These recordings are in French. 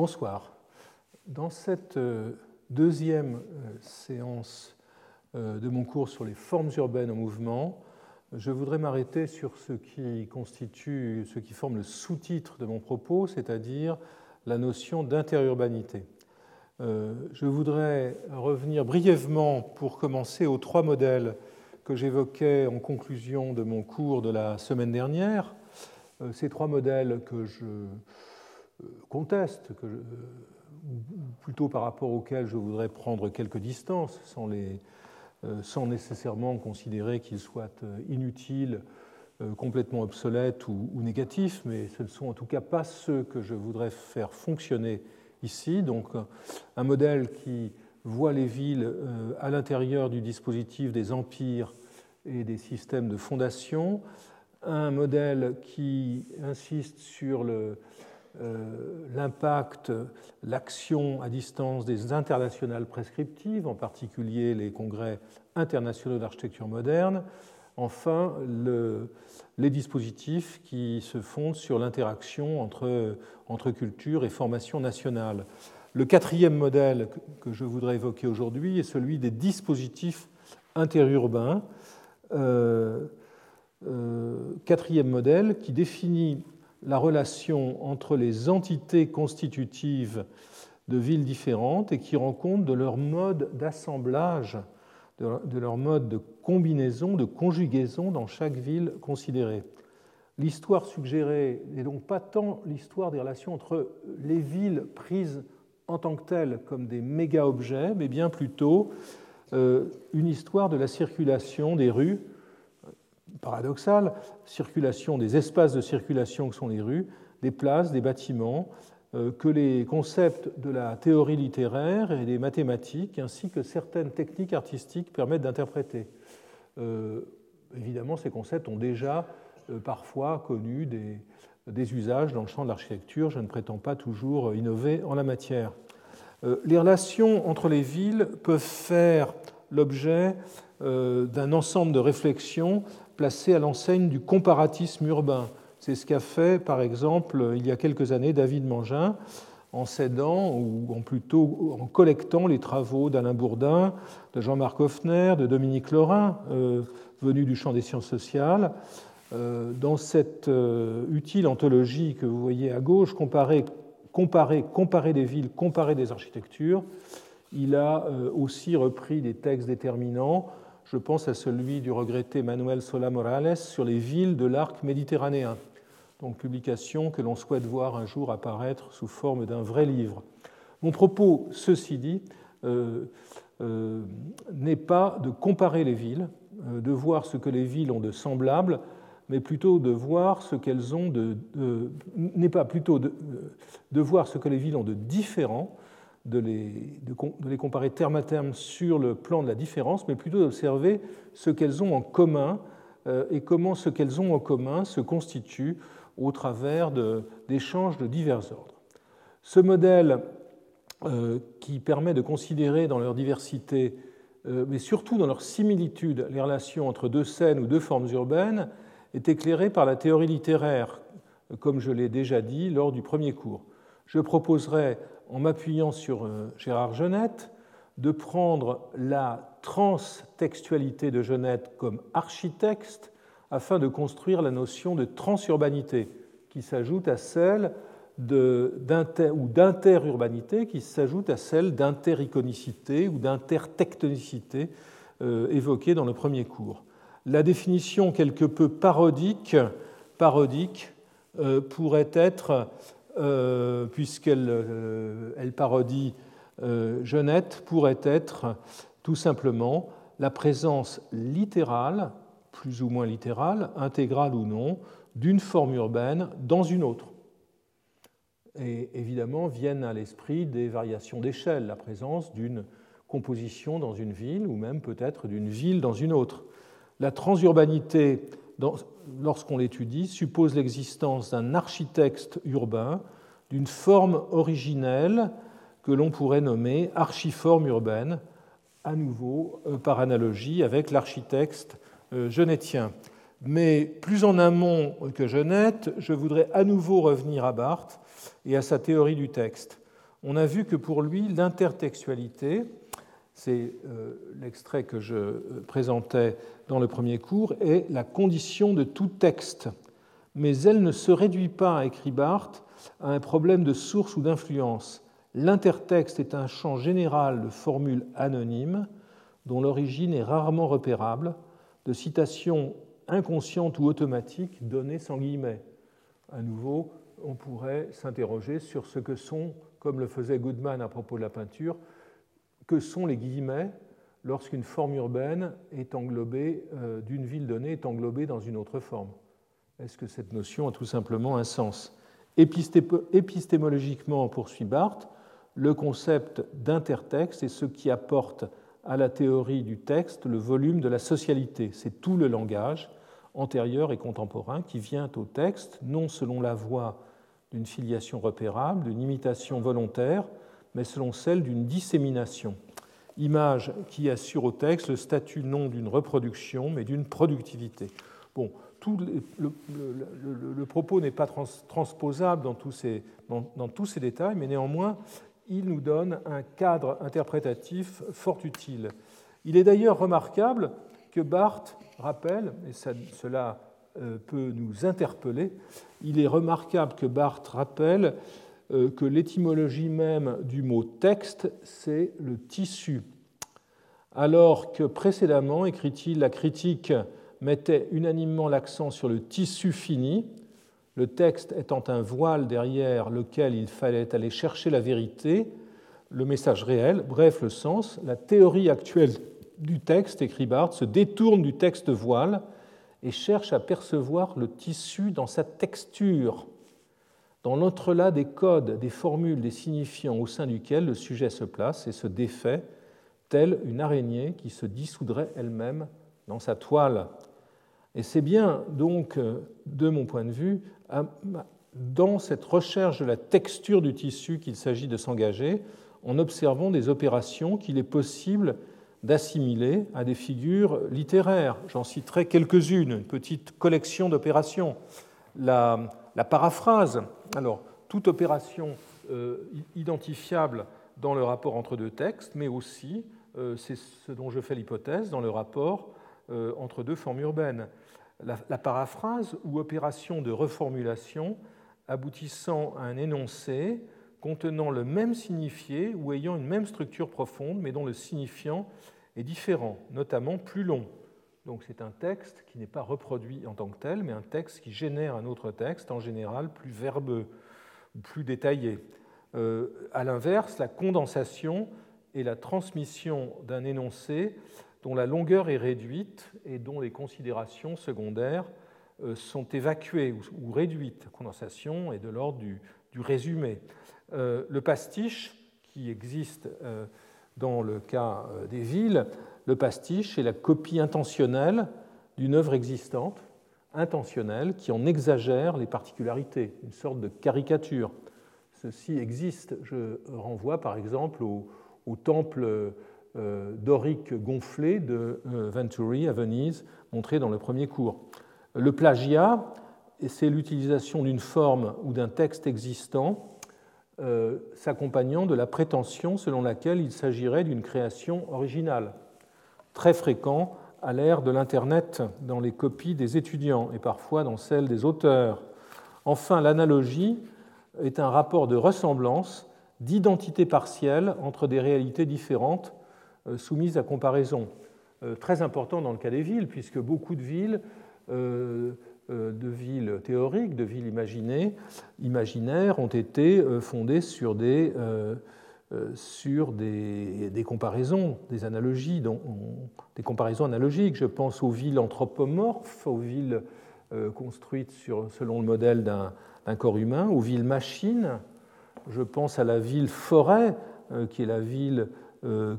Bonsoir. Dans cette euh, deuxième euh, séance euh, de mon cours sur les formes urbaines en mouvement, je voudrais m'arrêter sur ce qui constitue, ce qui forme le sous-titre de mon propos, c'est-à-dire la notion d'interurbanité. Je voudrais revenir brièvement, pour commencer, aux trois modèles que j'évoquais en conclusion de mon cours de la semaine dernière. Ces trois modèles que je conteste, que ou plutôt par rapport auxquels je voudrais prendre quelques distances, sans, euh, nécessairement considérer qu'ils soient euh, inutiles, euh, complètement obsolètes ou, négatifs, mais ce ne sont en tout cas pas ceux que je voudrais faire fonctionner ici. Donc un modèle qui voit les villes à l'intérieur du dispositif des empires et des systèmes de fondation, un modèle qui insiste sur le, euh, l'impact, l'action à distance des internationales prescriptives, en particulier les congrès internationaux d'architecture moderne. Enfin, les dispositifs qui se fondent sur l'interaction entre, entre culture et formation nationale. Le quatrième modèle que je voudrais évoquer aujourd'hui est celui des dispositifs interurbains. Euh, euh, quatrième modèle qui définit la relation entre les entités constitutives de villes différentes et qui rend compte de leur mode d'assemblage, de leur mode de combinaison, de conjugaison dans chaque ville considérée. L'histoire suggérée n'est donc pas tant l'histoire des relations entre les villes prises en tant que telles comme des méga-objets, mais bien plutôt euh, une histoire de la circulation des rues paradoxal, circulation des espaces de circulation que sont les rues, des places, des bâtiments, euh, que les concepts de la théorie littéraire et des mathématiques, ainsi que certaines techniques artistiques permettent d'interpréter. Euh, évidemment, ces concepts ont déjà euh, parfois connu des, des, usages dans le champ de l'architecture. Je ne prétends pas toujours innover en la matière. les relations entre les villes peuvent faire l'objet d'un ensemble de réflexions placé à l'enseigne du comparatisme urbain. C'est ce qu'a fait, par exemple, il y a quelques années, David Mangin, en s'aidant, ou en plutôt en collectant les travaux d'Alain Bourdin, de Jean-Marc Hoffner, de Dominique Laurin, euh, venu du champ des sciences sociales. Euh, dans cette euh, utile anthologie que vous voyez à gauche, comparer, comparer, comparer des villes, comparer des architectures, il a aussi repris des textes déterminants je pense à celui du regretté Manuel Sola Morales sur les villes de l'arc méditerranéen, donc publication que l'on souhaite voir un jour apparaître sous forme d'un vrai livre. Mon propos, ceci dit, euh, euh, n'est pas de comparer les villes, euh, de voir ce que les villes ont de semblable, mais plutôt de voir ce qu'elles ont de, n'est pas plutôt de, de, voir ce que les villes ont de différent de les, de les, comparer terme à terme sur le plan de la différence, mais plutôt d'observer ce qu'elles ont en commun euh, et comment ce qu'elles ont en commun se constitue au travers d'échanges de, divers ordres. Ce modèle euh, qui permet de considérer dans leur diversité, euh, mais surtout dans leur similitude, les relations entre deux scènes ou deux formes urbaines, est éclairé par la théorie littéraire, comme je l'ai déjà dit lors du premier cours. Je proposerai en m'appuyant sur euh, Gérard Genette, de prendre la transtextualité de Genette comme architecte afin de construire la notion de transurbanité qui s'ajoute à celle d'inter, ou d'interurbanité qui s'ajoute à celle d'intericonicité ou d'intertectonicité euh, évoquée dans le premier cours. La définition quelque peu parodique, parodique euh, pourrait être euh, puisqu'elle euh, parodie euh, Genette, pourrait être tout simplement la présence littérale, plus ou moins littérale, intégrale ou non, d'une forme urbaine dans une autre. Et évidemment, viennent à l'esprit des variations d'échelle, la présence d'une composition dans une ville ou même peut-être d'une ville dans une autre. La transurbanité lorsqu'on l'étudie, suppose l'existence d'un architecte urbain d'une forme originelle que l'on pourrait nommer archiforme urbaine, à nouveau euh, par analogie avec l'architecte euh, genettien. Mais plus en amont que Genette, je voudrais à nouveau revenir à Barthes et à sa théorie du texte. On a vu que pour lui, l'intertextualité, c'est euh, l'extrait que je euh, présentais dans le premier cours, est la condition de tout texte. Mais elle ne se réduit pas, écrit Barthes, à un problème de source ou d'influence. L'intertexte est un champ général de formules anonymes dont l'origine est rarement repérable, de citations inconscientes ou automatiques données sans guillemets. À nouveau, on pourrait s'interroger sur ce que sont, comme le faisait Goodman à propos de la peinture, que sont les guillemets lorsqu'une forme urbaine est englobée, euh, d'une ville donnée est englobée dans une autre forme. Est-ce que cette notion a tout simplement un sens? Épistémologiquement, poursuit Barthes, le concept d'intertexte est ce qui apporte à la théorie du texte le volume de la socialité. C'est tout le langage, antérieur et contemporain, qui vient au texte, non selon la voie d'une filiation repérable, d'une imitation volontaire, mais selon celle d'une dissémination. Image qui assure au texte le statut non d'une reproduction, mais d'une productivité. Bon, tout le, propos n'est pas transposable dans tous, ces, dans tous ces détails, mais néanmoins, il nous donne un cadre interprétatif fort utile. Il est d'ailleurs remarquable que Barthes rappelle, et cela euh, peut nous interpeller, il est remarquable que Barthes rappelle que l'étymologie même du mot texte, c'est le tissu. Alors que précédemment, écrit-il, la critique mettait unanimement l'accent sur le tissu fini, le texte étant un voile derrière lequel il fallait aller chercher la vérité, le message réel, bref le sens, la théorie actuelle du texte, écrit Barthes, se détourne du texte voile et cherche à percevoir le tissu dans sa texture, dans l'entrelac des codes, des formules, des signifiants au sein duquel le sujet se place et se défait, telle une araignée qui se dissoudrait elle-même dans sa toile. Et c'est bien donc, de mon point de vue, dans cette recherche de la texture du tissu qu'il s'agit de s'engager, en observant des opérations qu'il est possible d'assimiler à des figures littéraires. J'en citerai quelques-unes, une petite collection d'opérations. La, la paraphrase. Alors, toute opération euh, identifiable dans le rapport entre deux textes, mais aussi, euh, c'est ce dont je fais l'hypothèse, dans le rapport euh, entre deux formes urbaines. La, la, paraphrase ou opération de reformulation aboutissant à un énoncé contenant le même signifié ou ayant une même structure profonde, mais dont le signifiant est différent, notamment plus long. Donc c'est un texte qui n'est pas reproduit en tant que tel, mais un texte qui génère un autre texte, en général plus verbeux plus détaillé. Euh, à l'inverse, la condensation est la transmission d'un énoncé dont la longueur est réduite et dont les considérations secondaires euh, sont évacuées ou, réduites. La condensation est de l'ordre du, résumé. Euh, le pastiche, qui existe dans le cas des villes, le pastiche est la copie intentionnelle d'une œuvre existante, intentionnelle, qui en exagère les particularités, une sorte de caricature. Ceci existe. Je renvoie par exemple au, temple euh, dorique gonflé de euh, Venturi à Venise, montré dans le premier cours. Le plagiat, c'est l'utilisation d'une forme ou d'un texte existant euh, s'accompagnant de la prétention selon laquelle il s'agirait d'une création originale très fréquent à l'ère de l'Internet dans les copies des étudiants et parfois dans celles des auteurs. Enfin, l'analogie est un rapport de ressemblance, d'identité partielle entre des réalités différentes euh, soumises à comparaison. Euh, très important dans le cas des villes, puisque beaucoup de villes, euh, de villes théoriques, de villes imaginées, imaginaires, ont été fondées sur des sur des, comparaisons, des analogies, des comparaisons analogiques. Je pense aux villes anthropomorphes, aux villes euh, construites selon le modèle d'un corps humain, aux villes machines. Je pense à la ville forêt, euh, qui est la ville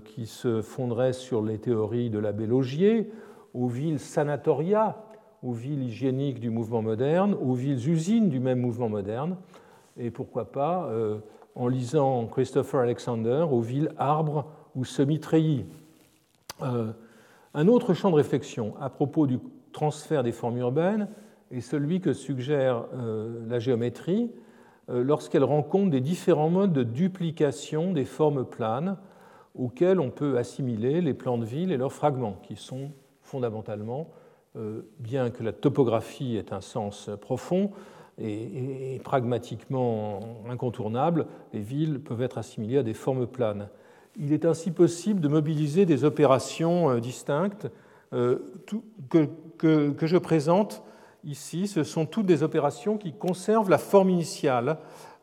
qui se fonderait sur les théories de l'abbé Laugier, aux villes sanatoria, aux villes hygiéniques du mouvement moderne, aux villes usines du même mouvement moderne, et pourquoi pas en lisant Christopher Alexander aux villes arbres ou semi-treillis. Euh, un autre champ de réflexion à propos du transfert des formes urbaines est celui que suggère euh, la géométrie, lorsqu'elle rend compte des différents modes de duplication des formes planes auxquels on peut assimiler les plans de ville et leurs fragments, qui sont fondamentalement, bien que la topographie ait un sens profond, et, pragmatiquement incontournable, les villes peuvent être assimilées à des formes planes. Il est ainsi possible de mobiliser des opérations euh, distinctes euh, que, que, je présente ici. Ce sont toutes des opérations qui conservent la forme initiale.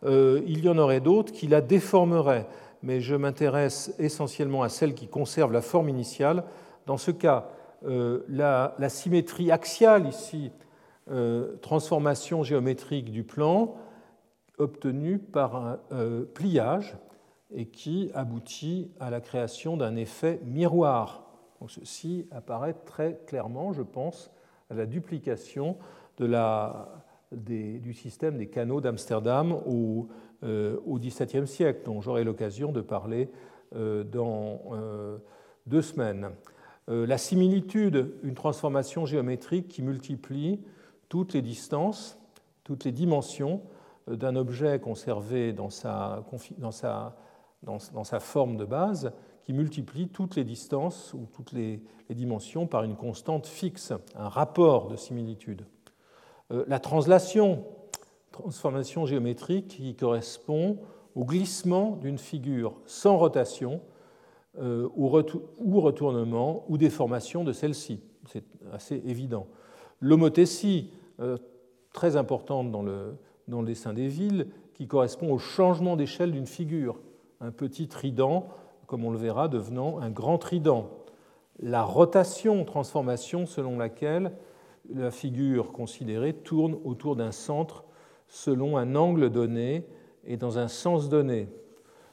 Euh, il y en aurait d'autres qui la déformeraient, mais je m'intéresse essentiellement à celles qui conservent la forme initiale. Dans ce cas, la, symétrie axiale ici transformation géométrique du plan obtenue par un euh, pliage et qui aboutit à la création d'un effet miroir. Ceci apparaît très clairement, je pense, à la duplication de la, du système des canaux d'Amsterdam euh, au, XVIIe siècle, dont j'aurai l'occasion de parler dans deux semaines. la similitude, une transformation géométrique qui multiplie toutes les distances, toutes les dimensions euh, d'un objet conservé dans sa, forme de base, qui multiplie toutes les distances ou toutes les, dimensions par une constante fixe, un rapport de similitude. Euh, la translation, transformation géométrique qui correspond au glissement d'une figure sans rotation euh, ou retournement ou déformation de celle-ci. C'est assez évident. L'homothétie, euh, très importante dans le, dans le dessin des villes, qui correspond au changement d'échelle d'une figure. Un petit trident, comme on le verra, devenant un grand trident. La rotation, transformation selon laquelle la figure considérée tourne autour d'un centre selon un angle donné et dans un sens donné.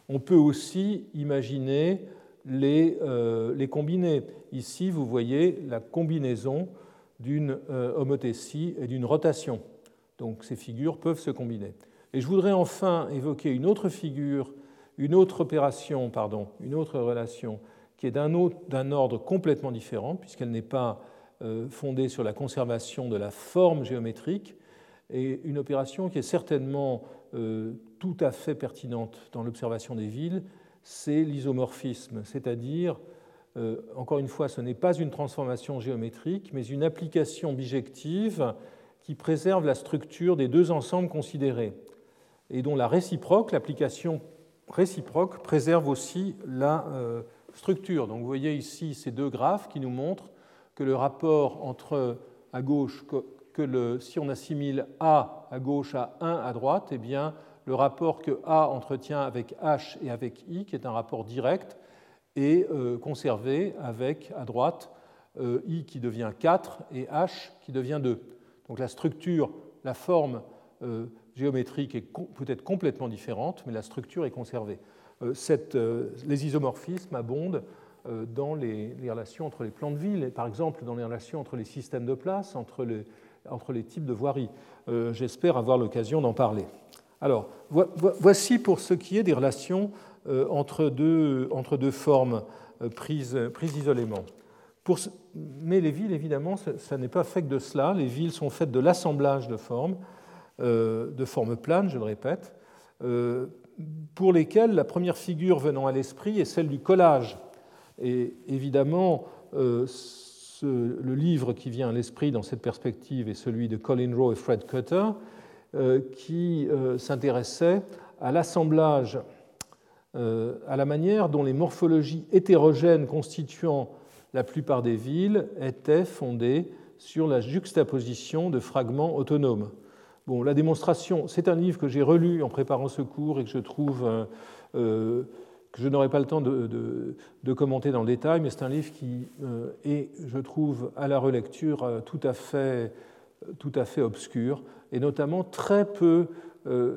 On peut aussi imaginer les, euh, les combiner. Ici, vous voyez la combinaison d'une euh, homothétie et d'une rotation. Donc ces figures peuvent se combiner. Et je voudrais enfin évoquer une autre figure, une autre opération, pardon, une autre relation qui est d'un ordre complètement différent, puisqu'elle n'est pas euh, fondée sur la conservation de la forme géométrique, et une opération qui est certainement euh, tout à fait pertinente dans l'observation des villes, c'est l'isomorphisme, c'est-à-dire encore une fois, ce n'est pas une transformation géométrique, mais une application bijective qui préserve la structure des deux ensembles considérés et dont la réciproque, l'application réciproque, préserve aussi la euh, structure. Donc vous voyez ici ces deux graphes qui nous montrent que le rapport entre à gauche, que si on assimile A à gauche à 1 à droite, eh bien, le rapport que A entretient avec H et avec I, qui est un rapport direct, et euh, conservé avec à droite euh, I qui devient 4 et H qui devient 2. Donc la structure, la forme euh, géométrique est peut-être complètement différente, mais la structure est conservée. Les isomorphismes abondent dans les, relations entre les plans de ville, par exemple dans les relations entre les systèmes de place, entre les, entre les types de voiries. J'espère avoir l'occasion d'en parler. Alors, voici pour ce qui est des relations entre deux, entre deux formes euh, prises, isolément. Mais les villes, évidemment, ça, n'est pas fait que de cela. Les villes sont faites de l'assemblage de formes, euh, de formes planes, je le répète, pour lesquelles la première figure venant à l'esprit est celle du collage. Et évidemment, le livre qui vient à l'esprit dans cette perspective est celui de Colin Rowe et Fred Cutter, qui s'intéressait à l'assemblage euh, à la manière dont les morphologies hétérogènes constituant la plupart des villes étaient fondées sur la juxtaposition de fragments autonomes. Bon, la démonstration, c'est un livre que j'ai relu en préparant ce cours et que je trouve euh, euh, que je n'aurai pas le temps de, commenter dans le détail, mais c'est un livre qui est, je trouve, à la relecture tout à fait, tout à fait obscur et notamment très peu euh,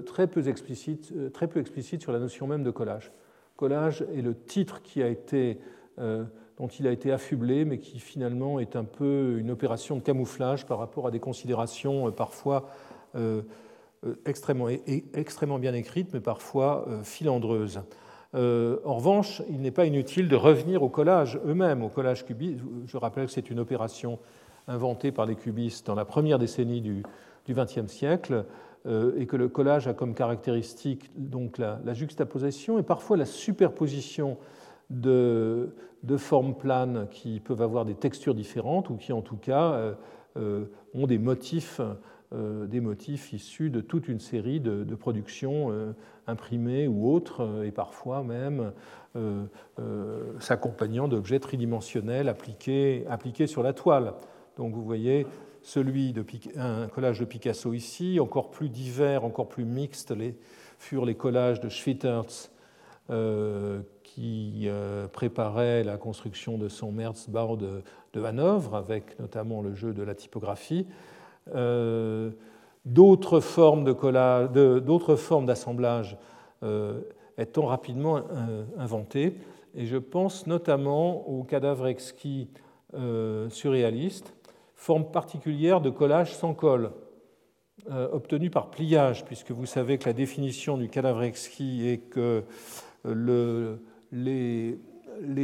très peu, explicite, euh, très peu explicite sur la notion même de collage. Collage est le titre qui a été, euh, dont il a été affublé, mais qui finalement est un peu une opération de camouflage par rapport à des considérations parfois extrêmement, extrêmement bien écrites, mais parfois filandreuses. en revanche, il n'est pas inutile de revenir au collage eux-mêmes, au collage cubiste. Je rappelle que c'est une opération inventée par les cubistes dans la première décennie du XXe siècle. Et que le collage a comme caractéristique donc la, juxtaposition et parfois la superposition de, de, formes planes qui peuvent avoir des textures différentes ou qui en tout cas ont des motifs euh, des motifs issus de toute une série de, productions euh, imprimées ou autres, euh, et parfois même s'accompagnant d'objets tridimensionnels appliqués, appliqués sur la toile. Donc vous voyez celui de un collage de Picasso ici, encore plus divers, encore plus mixte, les, furent les collages de Schwittertz qui préparait la construction de son Merzbau de, de Hanovre, avec notamment le jeu de la typographie. Euh, d'autres formes d'autres formes d'assemblage euh, étant rapidement euh, inventées. Et je pense notamment au cadavre exquis surréaliste, forme particulière de collage sans colle, obtenue par pliage, puisque vous savez que la définition du cadavre exquis est que le, les,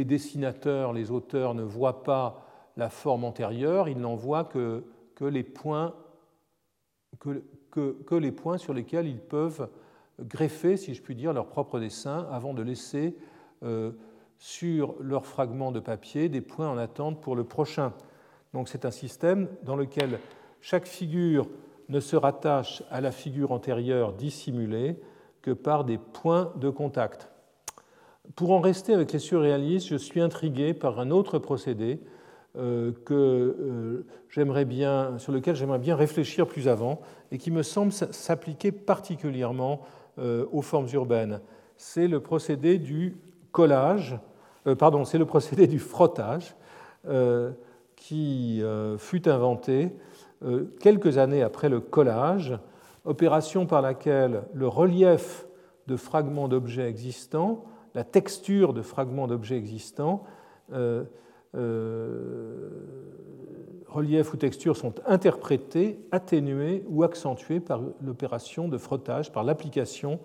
dessinateurs, les auteurs ne voient pas la forme antérieure, ils n'en voient que les points, sur lesquels ils peuvent greffer, si je puis dire, leur propre dessin avant de laisser euh, sur leur fragment de papier des points en attente pour le prochain. Donc c'est un système dans lequel chaque figure ne se rattache à la figure antérieure dissimulée que par des points de contact. Pour en rester avec les surréalistes, je suis intrigué par un autre procédé euh, que euh, bien, sur lequel j'aimerais bien réfléchir plus avant et qui me semble s'appliquer particulièrement euh, aux formes urbaines. C'est le procédé du collage, pardon, c'est le procédé du frottage qui fut inventé quelques années après le collage, opération par laquelle le relief de fragments d'objets existants, la texture de fragments d'objets existants, euh, relief ou texture sont interprétés, atténués ou accentués par l'opération de frottage, par l'application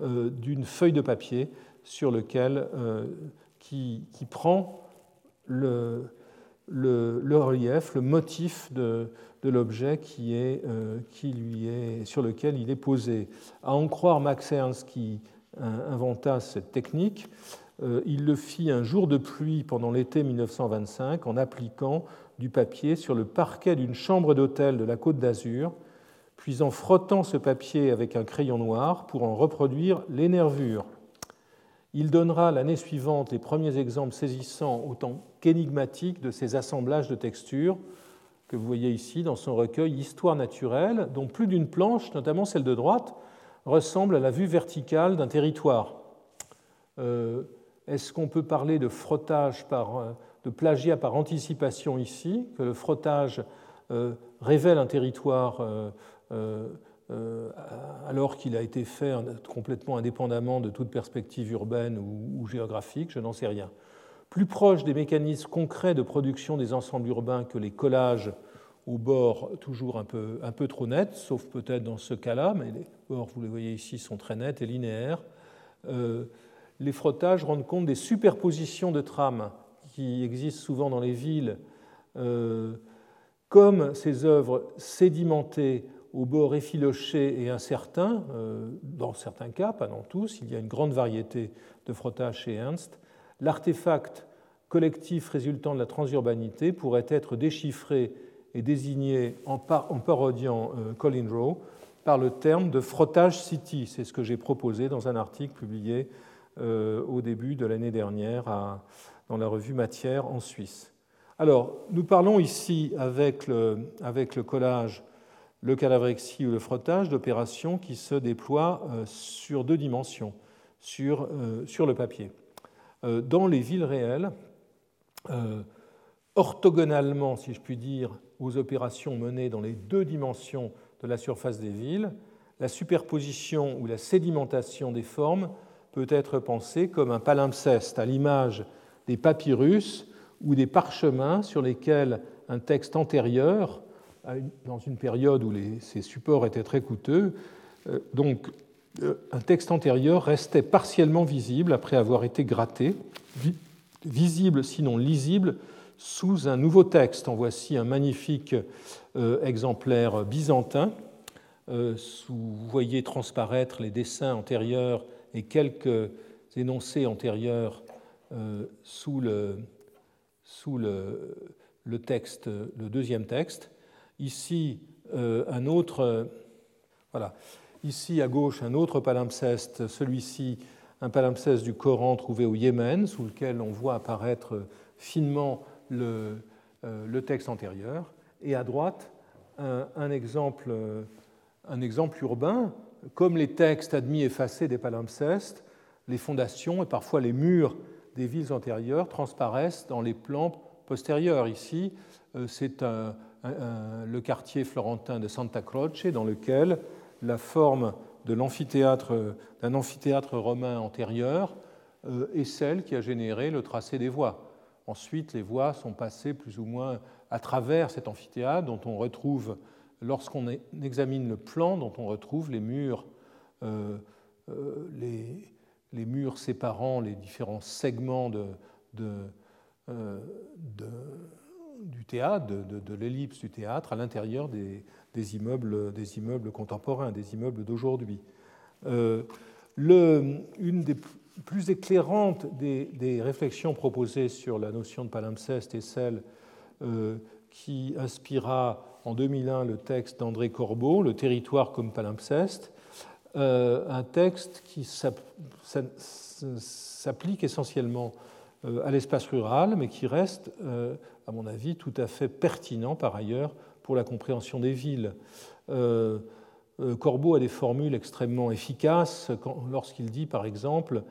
euh, d'une feuille de papier sur lequel, euh, qui, prend le, le, relief, le motif de, l'objet qui, est, qui lui est, sur lequel il est posé. À en croire Max Ernst qui inventa cette technique, euh, il le fit un jour de pluie pendant l'été 1925 en appliquant du papier sur le parquet d'une chambre d'hôtel de la Côte d'Azur, puis en frottant ce papier avec un crayon noir pour en reproduire les nervures. Il donnera l'année suivante les premiers exemples saisissants autant qu'énigmatiques de ces assemblages de textures que vous voyez ici dans son recueil Histoire naturelle, dont plus d'une planche, notamment celle de droite, ressemble à la vue verticale d'un territoire. Euh, est-ce qu'on peut parler de frottage par, euh, de plagiat par anticipation ici, que le frottage euh, révèle un territoire alors qu'il a été fait complètement indépendamment de toute perspective urbaine ou, géographique, je n'en sais rien. Plus proche des mécanismes concrets de production des ensembles urbains que les collages aux bords toujours un peu, un peu trop nets, sauf peut-être dans ce cas-là, mais les bords, vous les voyez ici, sont très nets et linéaires. Les frottages rendent compte des superpositions de trames qui existent souvent dans les villes, euh, comme ces œuvres sédimentées au bord effiloché et incertain, euh, dans certains cas, pas dans tous, il y a une grande variété de frottages chez Ernst, l'artefact collectif résultant de la transurbanité pourrait être déchiffré et désigné en, parodiant euh, Colin Rowe par le terme de frottage city. C'est ce que j'ai proposé dans un article publié euh, au début de l'année dernière dans la revue Matière en Suisse. Alors, nous parlons ici avec le, collage, le cadavrexie ou le frottage d'opérations qui se déploient euh, sur deux dimensions, sur le papier. Dans les villes réelles, orthogonalement, si je puis dire, aux opérations menées dans les deux dimensions de la surface des villes, la superposition ou la sédimentation des formes peut être pensé comme un palimpseste, à l'image des papyrus ou des parchemins sur lesquels un texte antérieur, dans une période où ces supports étaient très coûteux, euh, donc euh, un texte antérieur restait partiellement visible après avoir été gratté, visible sinon lisible sous un nouveau texte. En voici un magnifique euh, exemplaire byzantin vous voyez transparaître les dessins antérieurs et quelques énoncés antérieurs sous, le, sous le, le, texte, le deuxième texte. Ici, un autre. Voilà. Ici, à gauche, un autre palimpseste, celui-ci, un palimpseste du Coran trouvé au Yémen, sous lequel on voit apparaître finement le, euh, texte antérieur. Et à droite, un, exemple, un exemple urbain, comme les textes admis effacés des palimpsestes, les fondations et parfois les murs des villes antérieures transparaissent dans les plans postérieurs. Ici, euh, c'est le quartier florentin de Santa Croce, dans lequel la forme d'un amphithéâtre romain antérieur euh, est celle qui a généré le tracé des voies. Ensuite, les voies sont passées plus ou moins à travers cet amphithéâtre dont on retrouve, lorsqu'on examine le plan, dont on retrouve les murs, euh, euh, les, murs séparant les différents segments du théâtre, de, l'ellipse du théâtre, à l'intérieur des, des immeubles, des immeubles contemporains, des immeubles d'aujourd'hui. Euh, une des plus éclairantes des, réflexions proposées sur la notion de palimpseste est celle euh, qui inspira en 2001 le texte d'André Corbeau, Le territoire comme palimpseste, euh, un texte qui s'applique essentiellement à l'espace rural, mais qui reste, à mon avis, tout à fait pertinent par ailleurs pour la compréhension des villes. Euh, euh, Corbeau a des formules extrêmement efficaces lorsqu'il dit, par exemple,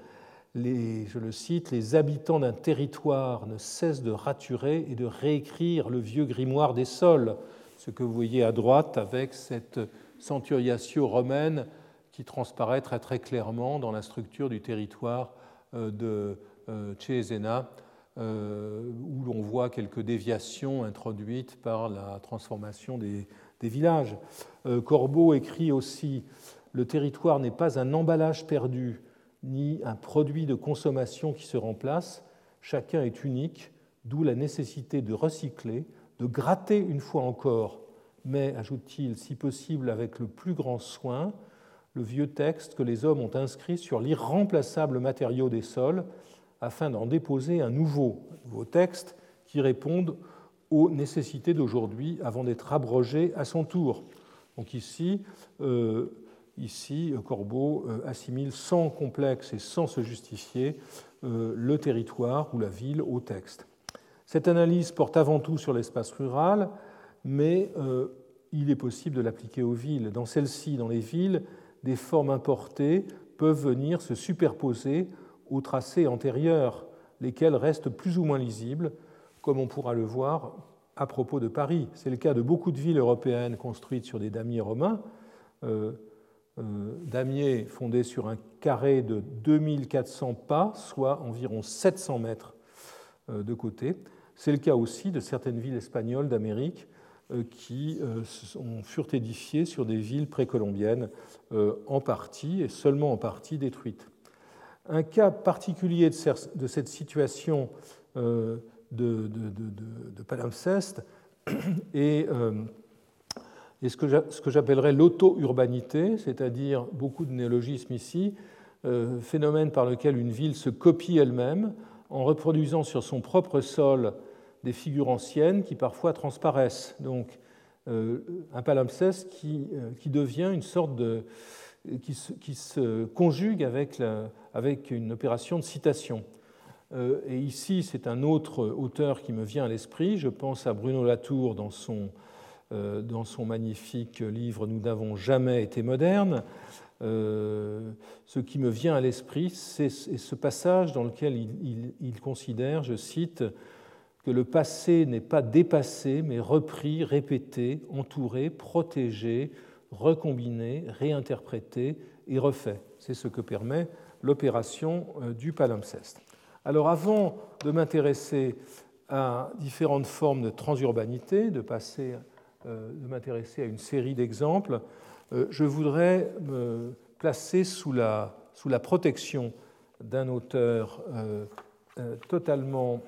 je le cite, les habitants d'un territoire ne cessent de raturer et de réécrire le vieux grimoire des sols, ce que vous voyez à droite avec cette centuriatio romaine qui transparaît très, très clairement dans la structure du territoire euh, de Cesena euh, où l'on voit quelques déviations introduites par la transformation des, villages. Euh, Corbeau écrit aussi Le territoire n'est pas un emballage perdu, ni un produit de consommation qui se remplace. Chacun est unique, d'où la nécessité de recycler, de gratter une fois encore, mais, ajoute-t-il, si possible avec le plus grand soin, le vieux texte que les hommes ont inscrit sur l'irremplaçable matériau des sols afin d'en déposer un nouveau, nouveau texte qui réponde aux nécessités d'aujourd'hui avant d'être abrogé à son tour. Donc ici, euh, ici Corbeau euh, assimile sans complexe et sans se justifier euh, le territoire ou la ville au texte. Cette analyse porte avant tout sur l'espace rural, mais il est possible de l'appliquer aux villes. Dans celles-ci, dans les villes, des formes importées peuvent venir se superposer aux tracés antérieurs, lesquels restent plus ou moins lisibles, comme on pourra le voir à propos de Paris. C'est le cas de beaucoup de villes européennes construites sur des damiers romains. Euh, euh, damiers fondés sur un carré de 2400 pas, soit environ 700 mètres euh, de côté. C'est le cas aussi de certaines villes espagnoles d'Amérique qui furent édifiées sur des villes précolombiennes en partie et seulement en partie détruites. Un cas particulier de cette situation euh, de, palimpseste est, euh, ce que j'appellerais l'auto-urbanité, c'est-à-dire beaucoup de néologismes ici, euh, phénomène par lequel une ville se copie elle-même en reproduisant sur son propre sol des figures anciennes qui parfois transparaissent. Donc un palimpseste qui, qui devient une sorte de qui se, conjugue avec, avec, une opération de citation. Euh, et ici, c'est un autre auteur qui me vient à l'esprit. Je pense à Bruno Latour dans son, euh, dans son magnifique livre Nous n'avons jamais été modernes. Euh, ce qui me vient à l'esprit, c'est ce passage dans lequel il, il, considère, je cite, que le passé n'est pas dépassé, mais repris, répété, entouré, protégé, recombiné, réinterprété et refait. C'est ce que permet l'opération euh, du palimpseste. Alors avant de m'intéresser à différentes formes de transurbanité, de passer, euh, de m'intéresser à une série d'exemples, euh, je voudrais me placer sous la, sous la protection d'un auteur totalement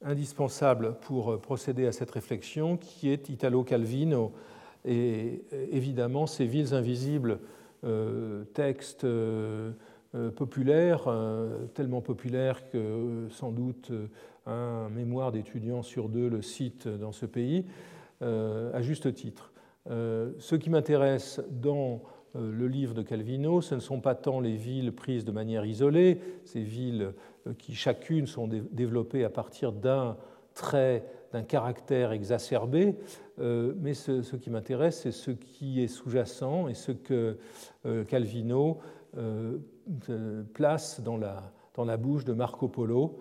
indispensable pour procéder à cette réflexion, qui est Italo Calvino, Et évidemment, ces villes invisibles, textes populaires, tellement populaires que sans doute un mémoire d'étudiants sur deux le cite dans ce pays, à juste titre. ce qui m'intéresse dans le livre de Calvino, ce ne sont pas tant les villes prises de manière isolée, ces villes qui chacune sont développées à partir d'un trait, d'un caractère exacerbé, euh, mais ce, qui m'intéresse, c'est ce qui est sous-jacent et ce que euh, Calvino euh, place dans la, dans la bouche de Marco Polo,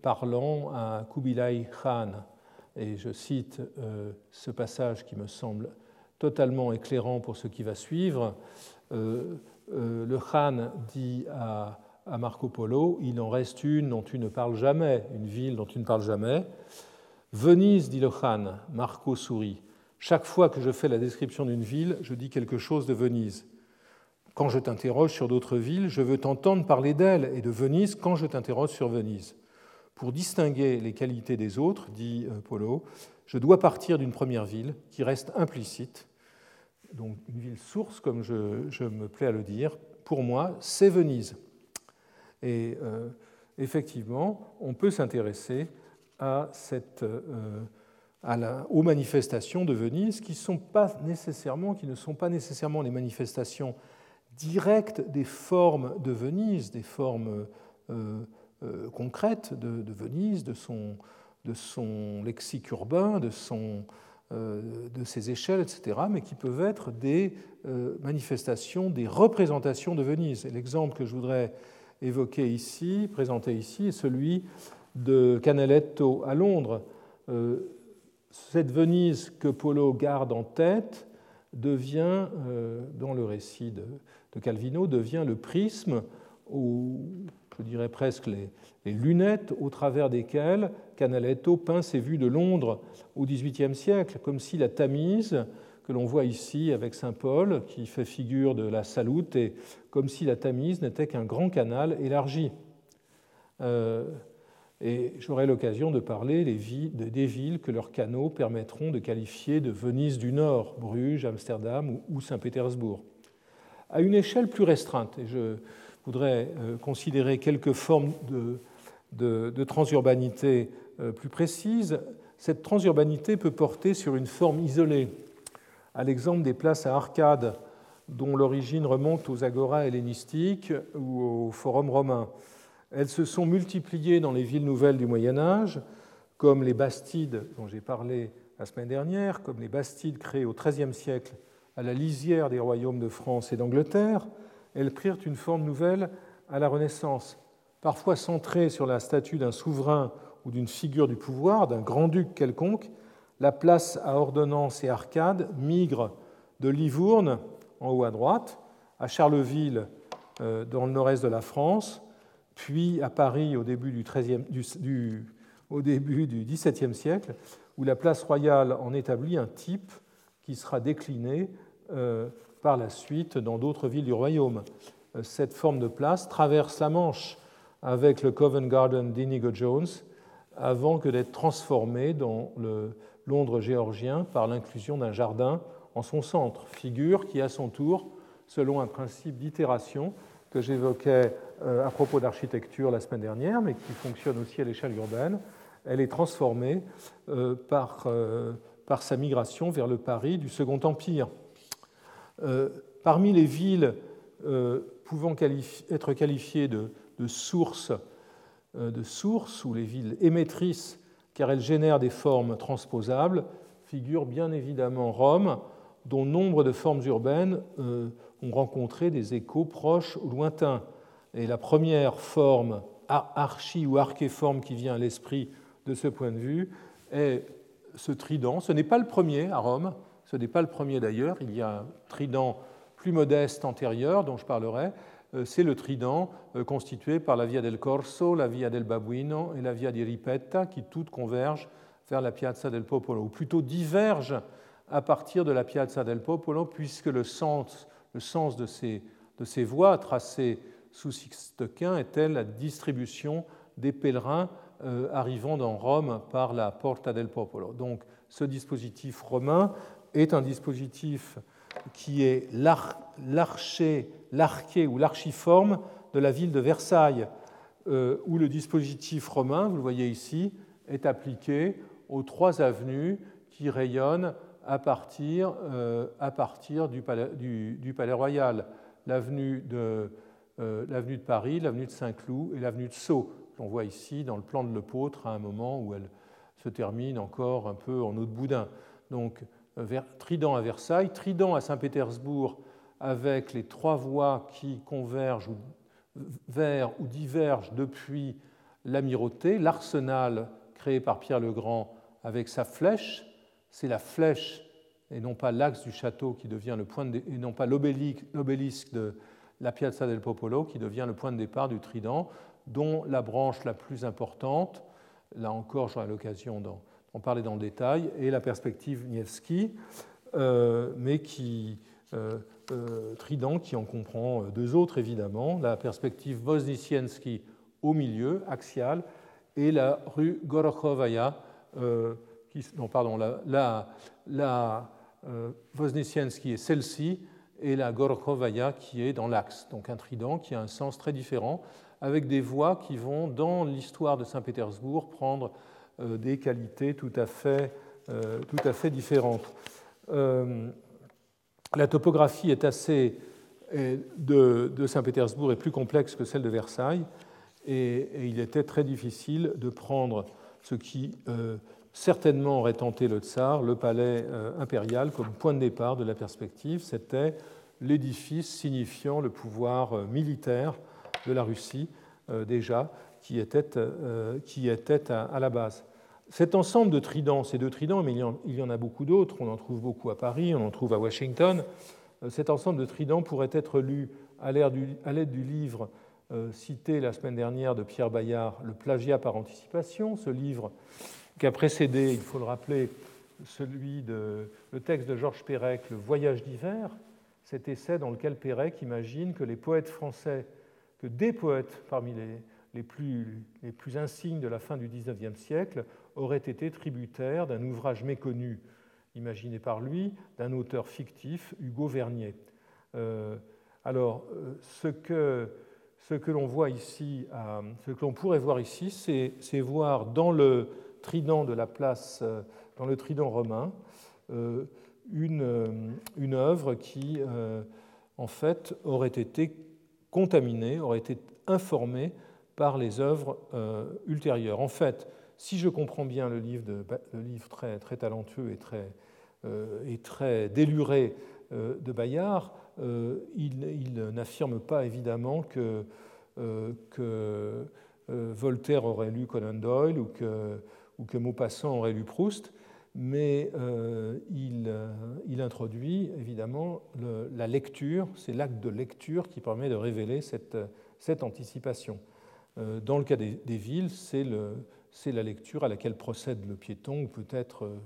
parlant à Kubilai Khan. Et je cite ce passage qui me semble totalement éclairant pour ce qui va suivre. le Khan dit à à Marco Polo, il en reste une dont tu ne parles jamais, une ville dont tu ne parles jamais. Venise, dit le Marco sourit. Chaque fois que je fais la description d'une ville, je dis quelque chose de Venise. Quand je t'interroge sur d'autres villes, je veux t'entendre parler d'elle et de Venise quand je t'interroge sur Venise. Pour distinguer les qualités des autres, dit euh, Polo, je dois partir d'une première ville qui reste implicite, donc une ville source, comme je me plais à le dire. Pour moi, c'est Venise. Et euh, effectivement, on peut s'intéresser euh, aux manifestations de Venise qui, ne sont pas nécessairement les manifestations directes des formes de Venise, des formes euh, concrètes de, Venise, de son, lexique urbain, de, son, de ses échelles, etc., mais qui peuvent être des manifestations, des représentations de Venise. L'exemple que je voudrais évoqué ici, présenté ici, est celui de Canaletto à Londres. Euh, cette Venise que Polo garde en tête devient, euh, dans le récit de, Calvino, devient le prisme, ou je dirais presque les, les, lunettes au travers desquelles Canaletto peint ses vues de Londres au XVIIIe siècle, comme si la Tamise que l'on voit ici avec Saint Paul, qui fait figure de la salute, et comme si la Tamise n'était qu'un grand canal élargi. Euh, et j'aurai l'occasion de parler des villes que leurs canaux permettront de qualifier de Venise du Nord, Bruges, Amsterdam ou Saint-Pétersbourg. À une échelle plus restreinte, et je voudrais euh, considérer quelques formes de, transurbanité euh, plus précises, cette transurbanité peut porter sur une forme isolée, à l'exemple des places à arcades dont l'origine remonte aux agoras hellénistiques ou au forum romain. Elles se sont multipliées dans les villes nouvelles du Moyen Âge, comme les bastides dont j'ai parlé la semaine dernière, comme les bastides créées au XIIIe siècle à la lisière des royaumes de France et d'Angleterre. Elles prirent une forme nouvelle à la Renaissance, parfois centrée sur la statue d'un souverain ou d'une figure du pouvoir, d'un grand-duc quelconque, la place à ordonnance et arcade migre de Livourne, en haut à droite, à Charleville, euh, dans le nord-est de la France, puis à Paris au début du, XVIIe siècle, où la place royale en établit un type qui sera décliné euh, par la suite dans d'autres villes du royaume. Euh, cette forme de place traverse la Manche avec le Covent Garden d'Inigo Jones avant que d'être transformée dans le Londres géorgien par l'inclusion d'un jardin en son centre, figure qui, à son tour, selon un principe d'itération que j'évoquais euh, à propos d'architecture la semaine dernière, mais qui fonctionne aussi à l'échelle urbaine, elle est transformée euh, par, euh, par sa migration vers le Paris du Second Empire. Parmi les villes pouvant être qualifiées de, sources ou les villes émettrices car elle génère des formes transposables, figure bien évidemment Rome, dont nombre de formes urbaines euh, ont rencontré des échos proches ou lointains. Et la première forme archi ou archéforme qui vient à l'esprit de ce point de vue est ce trident. Ce n'est pas le premier à Rome, ce n'est pas le premier d'ailleurs, il y a un trident plus modeste antérieur dont je parlerai, c'est le trident euh, constitué par la Via del Corso, la Via del Babuino et la Via di Ripetta, qui toutes convergent vers la Piazza del Popolo, ou plutôt divergent à partir de la Piazza del Popolo, puisque le sens, de ces voies tracées sous Sixtequin était la distribution des pèlerins euh, arrivant dans Rome par la Porta del Popolo. Donc ce dispositif romain est un dispositif qui est l'arché, l'arché ou l'archiforme de la ville de Versailles, euh, où le dispositif romain, vous le voyez ici, est appliqué aux trois avenues qui rayonnent à partir, euh, à partir du, palais, Royal, l'avenue de, euh, de, Paris, l'avenue de Saint-Cloud et l'avenue de Sceaux, qu'on voit ici dans le plan de l'Epôtre à un moment où elle se termine encore un peu en eau de boudin. Donc, Trident à Versailles, Trident à Saint-Pétersbourg, avec les trois voies qui convergent vers ou divergent depuis l'amirauté, l'arsenal créé par Pierre le Grand avec sa flèche, c'est la flèche et non pas l'axe du château qui devient le point de, et non pas l'obélisque de la Piazza del Popolo qui devient le point de départ du Trident, dont la branche la plus importante, là encore j'aurai l'occasion d'en parler dans le détail, est la perspective Niewski, euh, mais qui euh, euh, Trident qui en comprend deux autres évidemment, la perspective Woznicienski au milieu, axiale, et la rue Gorokhovaya, qui, non, pardon, la, la, la est celle-ci, et la Gorokhovaya qui est dans l'axe, donc un trident qui a un sens très différent, avec des voies qui vont, dans l'histoire de Saint-Pétersbourg, prendre des qualités tout à fait, tout à fait différentes la topographie est assez, de, Saint-Pétersbourg est plus complexe que celle de Versailles, et, il était très difficile de prendre ce qui euh, certainement aurait tenté le tsar, le palais euh, impérial, comme point de départ de la perspective. C'était l'édifice signifiant le pouvoir euh, militaire de la Russie, déjà, qui était, qui était à, la base. Cet ensemble de tridents, ces deux tridents, mais il y en a beaucoup d'autres, on en trouve beaucoup à Paris, on en trouve à Washington, euh, cet ensemble de tridents pourrait être lu à l'aide du livre euh, cité la semaine dernière de Pierre Bayard, Le plagiat par anticipation, ce livre qui a précédé, il faut le rappeler, celui de, le texte de Georges Perec, Le voyage d'hiver, cet essai dans lequel Perec imagine que les poètes français, que des poètes parmi les, les plus, les plus insignes de la fin du XIXe siècle aurait été tributaire d'un ouvrage méconnu, imaginé par lui, d'un auteur fictif, Hugo Vernier. Euh, alors, euh, ce que, ce que l'on voit ici, euh, ce que l'on pourrait voir ici, c'est voir dans le trident de la place, dans le trident romain, une, une œuvre qui, en fait, aurait été contaminée, aurait été informée par les œuvres ultérieures. En fait, si je comprends bien le livre, le livre très, talentueux et très, euh, déluré euh, de Bayard, euh, il, n'affirme pas évidemment que, Voltaire aurait lu Conan Doyle ou que, ou que Maupassant aurait lu Proust, mais il, introduit évidemment la lecture, c'est l'acte de lecture qui permet de révéler cette, anticipation. Dans le cas des villes, c'est le, c'est la lecture à laquelle procède le piéton, ou peut-être euh,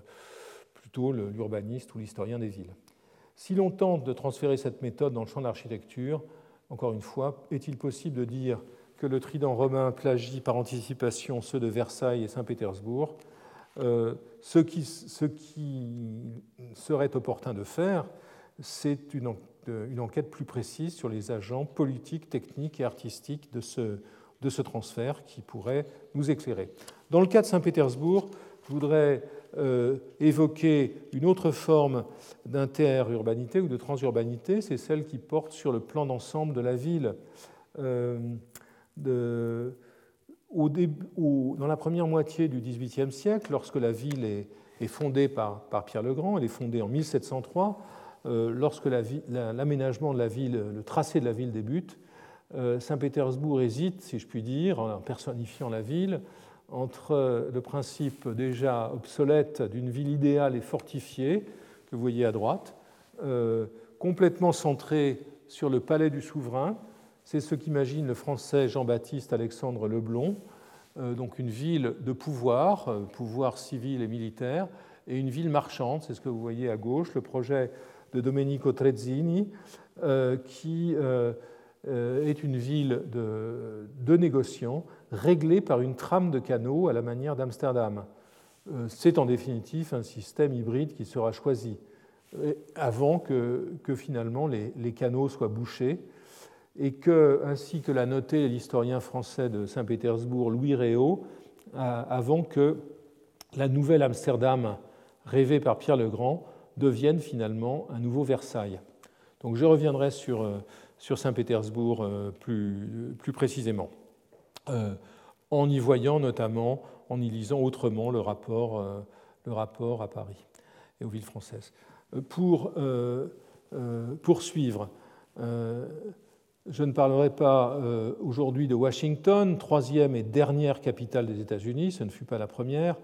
plutôt l'urbaniste ou l'historien des villes. Si l'on tente de transférer cette méthode dans le champ de l'architecture, encore une fois, est-il possible de dire que le trident romain plagie par anticipation ceux de Versailles et Saint-Pétersbourg euh, ce, qui, serait opportun de faire, c'est une, une, enquête plus précise sur les agents politiques, techniques et artistiques de ce, de ce transfert qui pourrait nous éclairer. Dans le cas de Saint-Pétersbourg, je voudrais euh, évoquer une autre forme d'interurbanité ou de transurbanité, c'est celle qui porte sur le plan d'ensemble de la ville. Euh, dans la première moitié du XVIIIe siècle, lorsque la ville est, fondée par, Pierre le Grand, elle est fondée en 1703, euh, lorsque l'aménagement de la ville, le tracé de la ville débute, Saint-Pétersbourg hésite, si je puis dire, en personnifiant la ville, entre le principe déjà obsolète d'une ville idéale et fortifiée, que vous voyez à droite, euh, complètement centrée sur le palais du souverain. C'est ce qu'imagine le français Jean-Baptiste Alexandre Leblon, euh, donc une ville de pouvoir, pouvoir civil et militaire, et une ville marchande, c'est ce que vous voyez à gauche, le projet de Domenico Trezzini, qui euh, est une ville de, négociants réglée par une trame de canaux à la manière d'Amsterdam. Euh, c'est en définitive un système hybride qui sera choisi. avant que, finalement les, canaux soient bouchés, et que, ainsi que l'a noté l'historien français de Saint-Pétersbourg, Louis Réau, avant que la nouvelle Amsterdam rêvée par Pierre le Grand devienne finalement un nouveau Versailles. Donc je reviendrai sur, euh, sur Saint-Pétersbourg euh, plus, précisément, euh, en y voyant notamment, en y lisant autrement le rapport, rapport à Paris et aux villes françaises. Pour poursuivre, je ne parlerai pas aujourd'hui de Washington, troisième et dernière capitale des États-Unis, ce ne fut pas la première,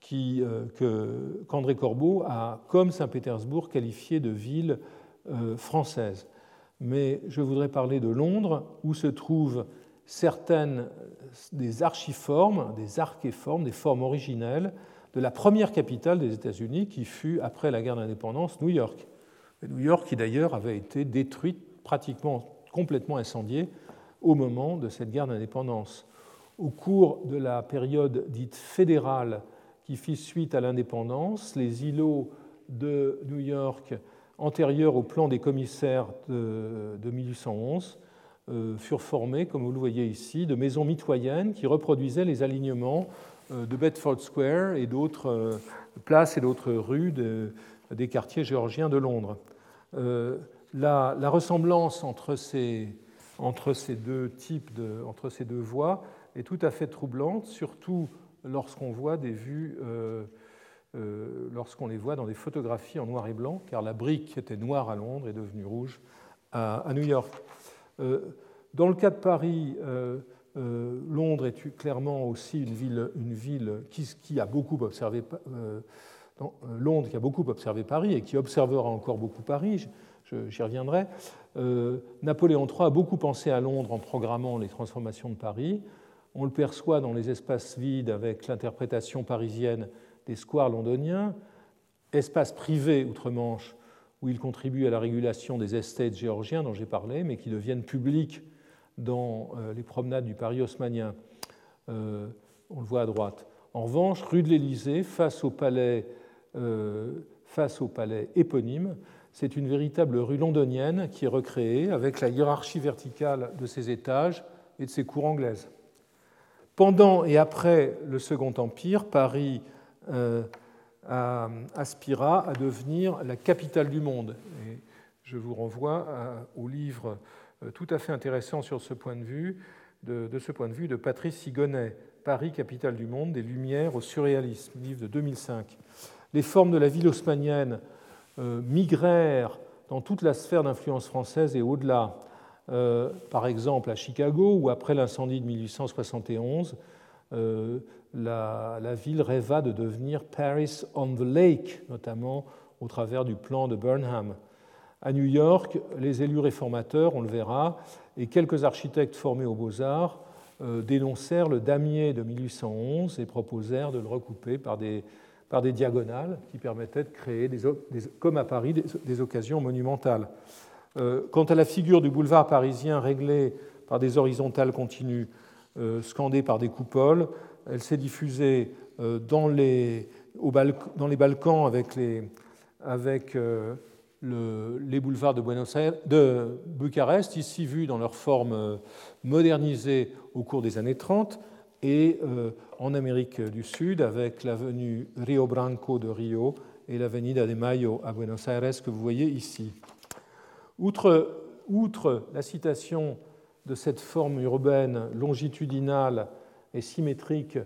qu'André Corbeau a, comme Saint-Pétersbourg, qualifié de ville euh, française. Mais je voudrais parler de Londres, où se trouvent certaines des archiformes, des archéformes, des formes originelles de la première capitale des États-Unis, qui fut, après la guerre d'indépendance, New York. New York, qui d'ailleurs avait été détruite, pratiquement complètement incendiée, au moment de cette guerre d'indépendance. Au cours de la période dite fédérale qui fit suite à l'indépendance, les îlots de New York antérieurs au plan des commissaires de, 1811 euh, furent formés, comme vous le voyez ici, de maisons mitoyennes qui reproduisaient les alignements euh, de Bedford Square et d'autres euh, places et d'autres rues des quartiers géorgiens de Londres. La, la, ressemblance entre ces, deux types, entre ces deux voies est tout à fait troublante, surtout lorsqu'on voit des vues lorsqu'on les voit dans des photographies en noir et blanc, car la brique était noire à Londres est devenue rouge à, New York. Euh, dans le cas de Paris, euh, Londres est clairement aussi une ville, une ville qui, a beaucoup observé Londres qui a beaucoup observé Paris et qui observera encore beaucoup Paris, j'y reviendrai. Napoléon III a beaucoup pensé à Londres en programmant les transformations de Paris. On le perçoit dans les espaces vides avec l'interprétation parisienne des squares londoniens, espaces privés outre-Manche où ils contribuent à la régulation des estates géorgiens dont j'ai parlé, mais qui deviennent publics dans euh, les promenades du Paris haussmanien. Euh, on le voit à droite. En revanche, rue de l'Élysée, face euh, face au palais éponyme, c'est une véritable rue londonienne qui est recréée avec la hiérarchie verticale de ses étages et de ses cours anglaises. Pendant et après le Second Empire, Paris euh, aspira à devenir la capitale du monde. Je vous renvoie au livre euh, tout à fait intéressant sur ce point de vue, de, ce point de vue de Patrice Sigonnet, Paris, capitale du monde, des Lumières au surréalisme, livre de 2005. Les formes de la ville haussmannienne euh, migrèrent dans toute la sphère d'influence française et au-delà. par exemple à Chicago, où après l'incendie de 1871, la, ville rêva de devenir Paris on the Lake, notamment au travers du plan de Burnham. À New York, les élus réformateurs, on le verra, et quelques architectes formés aux beaux-arts euh, dénoncèrent le damier de 1811 et proposèrent de le recouper par des, par des diagonales qui permettaient de créer, comme à Paris, des, occasions monumentales. Euh, quant à la figure du boulevard parisien réglé par des horizontales continues, euh, scandées par des coupoles, elle s'est diffusée euh, dans les, dans les Balkans avec les, avec, euh, les boulevards de, Buenos Aires, de Bucarest, ici vus dans leur forme euh, modernisée au cours des années 30, et en Amérique du Sud avec l'avenue Rio Branco de Rio et l'avenida de Mayo à Buenos Aires que vous voyez ici. Outre, outre la citation de cette forme urbaine longitudinale et symétrique,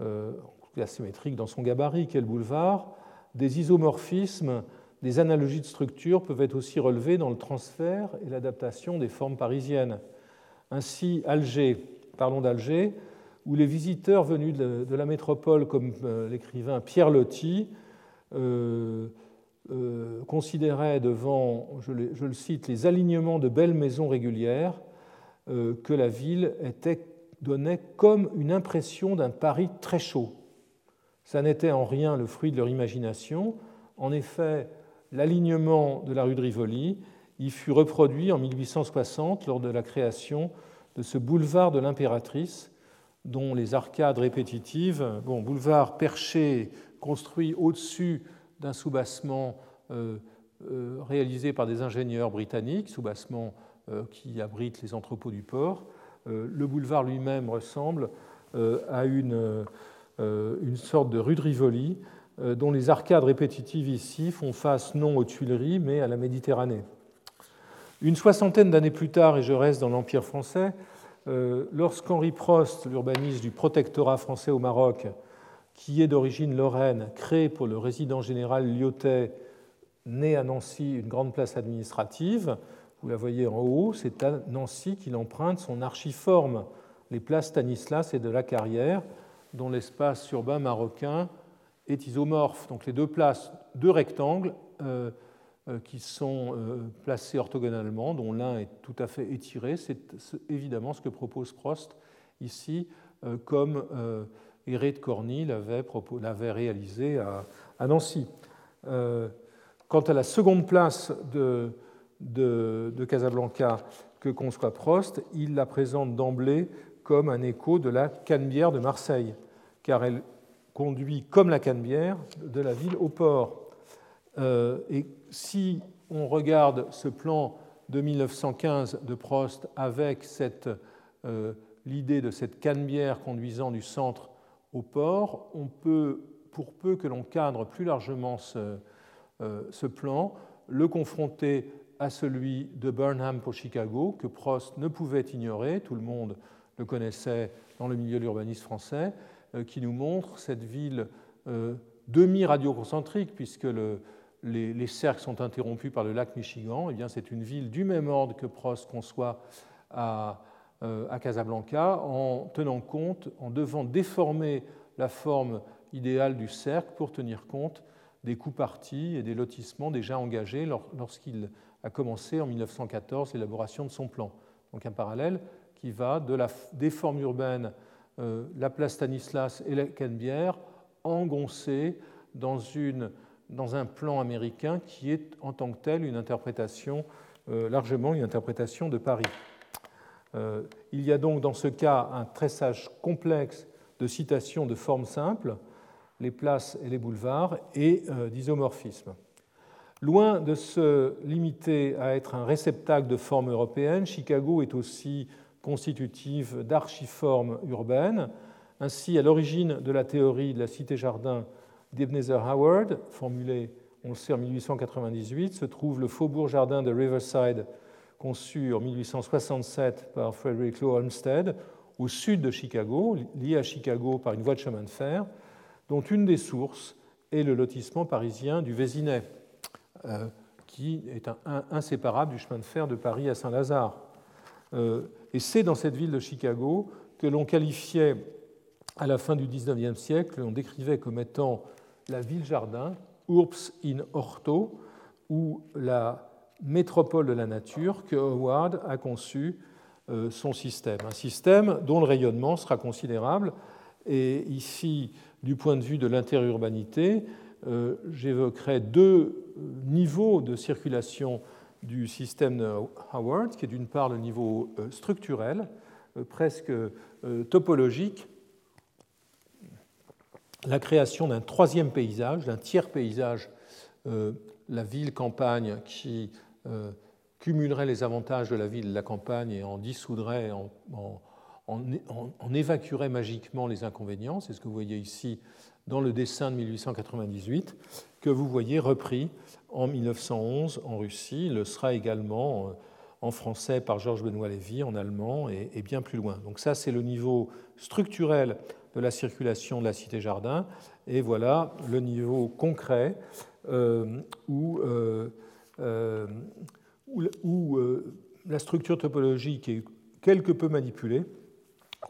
euh, asymétrique dans son gabarit qu'est le boulevard, des isomorphismes, des analogies de structure peuvent être aussi relevés dans le transfert et l'adaptation des formes parisiennes. Ainsi, Alger, parlons d'Alger, où les visiteurs venus de la métropole, comme euh, l'écrivain Pierre Loti, euh, euh, considéraient devant, je, je, le cite, les alignements de belles maisons régulières, que la ville était donnait comme une impression d'un Paris très chaud. Ça n'était en rien le fruit de leur imagination. En effet, l'alignement de la rue de Rivoli y fut reproduit en 1860 lors de la création de ce boulevard de l'impératrice, dont les arcades répétitives, bon, boulevard perché, construit au-dessus d'un soubassement euh, réalisé par des ingénieurs britanniques, sous-bassement qui abrite les entrepôts du port. Le boulevard lui-même ressemble à une, une, sorte de rue de Rivoli dont les arcades répétitives ici font face non aux Tuileries mais à la Méditerranée. Une soixantaine d'années plus tard, et je reste dans l'Empire français, euh, lorsqu'Henri Prost, l'urbaniste du protectorat français au Maroc, qui est d'origine lorraine, crée pour le résident général Lyotet, né à Nancy, une grande place administrative, vous la voyez en haut, c'est à Nancy qu'il emprunte son archiforme, les places Stanislas et de la Carrière, dont l'espace urbain marocain est isomorphe. Donc les deux places, deux rectangles, euh, euh, qui sont euh, placés orthogonalement, dont l'un est tout à fait étiré. C'est évidemment ce que propose Prost ici, comme Héré de Corny l'avait réalisé à Nancy. Quant à la seconde place de, de, Casablanca que conçoit Prost, il la présente d'emblée comme un écho de la Canebière de Marseille, car elle conduit comme la Canebière de la ville au port. et si on regarde ce plan de 1915 de Prost avec euh, l'idée de cette canebière conduisant du centre au port, on peut, pour peu que l'on cadre plus largement ce, euh, ce, plan, le confronter à celui de Burnham pour Chicago, que Prost ne pouvait ignorer, tout le monde le connaissait dans le milieu de l'urbanisme français, euh, qui nous montre cette ville demi-radioconcentrique, puisque le, les, cercles sont interrompus par le lac Michigan, et eh bien c'est une ville du même ordre que Prost conçoit à, euh, à, Casablanca, en tenant compte, en devant déformer la forme idéale du cercle pour tenir compte des coups partis et des lotissements déjà engagés lorsqu'il a commencé en 1914 l'élaboration de son plan. Donc un parallèle qui va de la, des formes urbaines, euh, la place Stanislas et la Canebière, engoncées dans un plan américain qui est en tant que tel une interprétation, euh, largement une interprétation de Paris. Euh, il y a donc dans ce cas un tressage complexe de citations de formes simples, les places et les boulevards, et d'isomorphisme. Loin de se limiter à être un réceptacle de formes européennes, Chicago est aussi constitutive d'archiformes urbaines. Ainsi, à l'origine de la théorie de la cité-jardin d'Ebenezer Howard, formulé, on le en 1898, se trouve le faubourg-jardin de Riverside, conçu en 1867 par Frederick Law Olmsted, au sud de Chicago, lié à Chicago par une voie de chemin de fer, dont une des sources est le lotissement parisien du Vésinet, qui est inséparable du chemin de fer de Paris à Saint-Lazare. Euh, et c'est dans cette ville de Chicago que l'on qualifiait à la fin du XIXe siècle, l'on décrivait comme étant la ville-jardin, Urbs in Orto, ou la métropole de la nature, que Howard a conçu euh, son système. Un système dont le rayonnement sera considérable. Et ici, du point de vue de interurbanité, euh, j'évoquerai deux niveaux de circulation du système de Howard, qui est d'une part le niveau euh, structurel, presque topologique, la création d'un troisième paysage, d'un tiers paysage, euh, la ville-campagne qui euh, cumulerait les avantages de la ville et de la campagne et en dissoudrait, en, en, évacuerait magiquement les inconvénients. C'est ce que vous voyez ici dans le dessin de 1898, que vous voyez repris en 1911 en Russie. Le sera également euh, en français par Georges Benoît Lévy, en allemand et, bien plus loin. Donc ça, c'est le niveau structurel de la circulation de la cité-jardin. Et voilà le niveau concret euh, où, euh, euh, où, la structure topologique est quelque peu manipulée,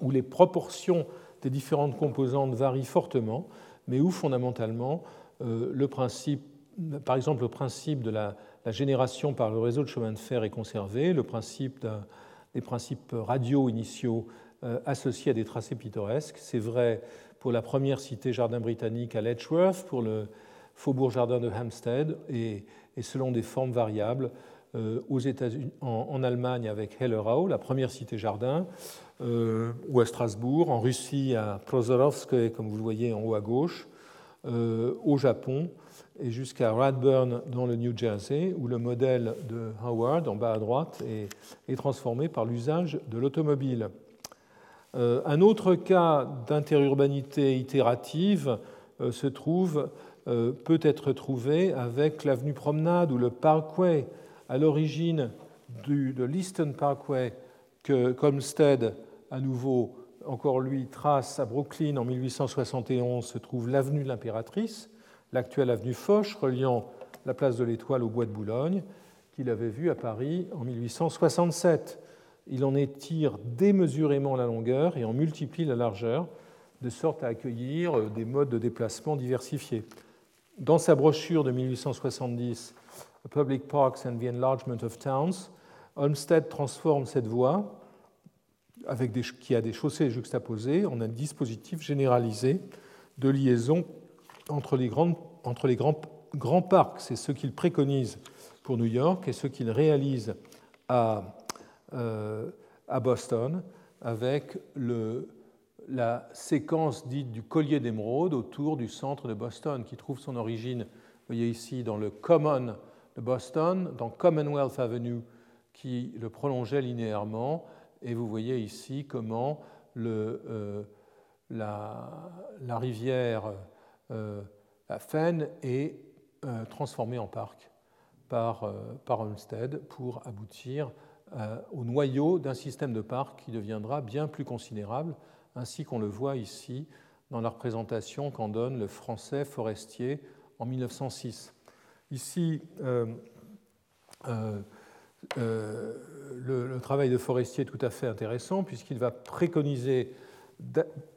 où les proportions des différentes composantes varient fortement, mais où fondamentalement le principe, par exemple le principe de la, génération par le réseau de chemin de fer est conservé, le principe des principes radio initiaux euh, associés à des tracés pittoresques. C'est vrai pour la première cité-jardin britannique à Letchworth, pour le faubourg-jardin de Hampstead, et, selon des formes variables euh, États-Unis, en, Allemagne avec Hellerau, la première cité-jardin, euh, ou à Strasbourg, en Russie à Prozorovsk, comme vous le voyez en haut à gauche, au Japon et jusqu'à Radburn dans le New Jersey, où le modèle de Howard, en bas à droite, est, transformé par l'usage de l'automobile. Euh, un autre cas d'interurbanité itérative euh, se trouve, euh, peut être trouvé avec l'avenue Promenade ou le Parkway, à l'origine de l'Eastern Parkway que Comstead, à nouveau, encore lui, trace à Brooklyn en 1871, se trouve l'avenue de l'Impératrice l'actuelle avenue Foch reliant la place de l'Étoile au bois de Boulogne, qu'il avait vu à Paris en 1867. Il en étire démesurément la longueur et en multiplie la largeur, de sorte à accueillir euh, des modes de déplacement diversifiés. Dans sa brochure de 1870, Public Parks and the Enlargement of Towns, Olmsted transforme cette voie, avec qui a des chaussées juxtaposées, en un dispositif généralisé de liaison entre les, entre les grands, grands parcs, c'est ce qu'il préconise pour New York et ce qu'il réalise à, euh, à Boston avec le, la séquence dite du collier d'émeraude autour du centre de Boston, qui trouve son origine, vous voyez ici, dans le Common Boston, dans Commonwealth Avenue, qui le prolongeait linéairement, et vous voyez ici comment euh, la, rivière euh, la est euh, transformée en parc par, euh, par Olmsted pour aboutir au noyau d'un système de parc qui deviendra bien plus considérable, ainsi qu'on le voit ici dans la représentation qu'en donne le français forestier en 1906. Ici, le, le, travail de Forestier est tout à fait intéressant puisqu'il va préconiser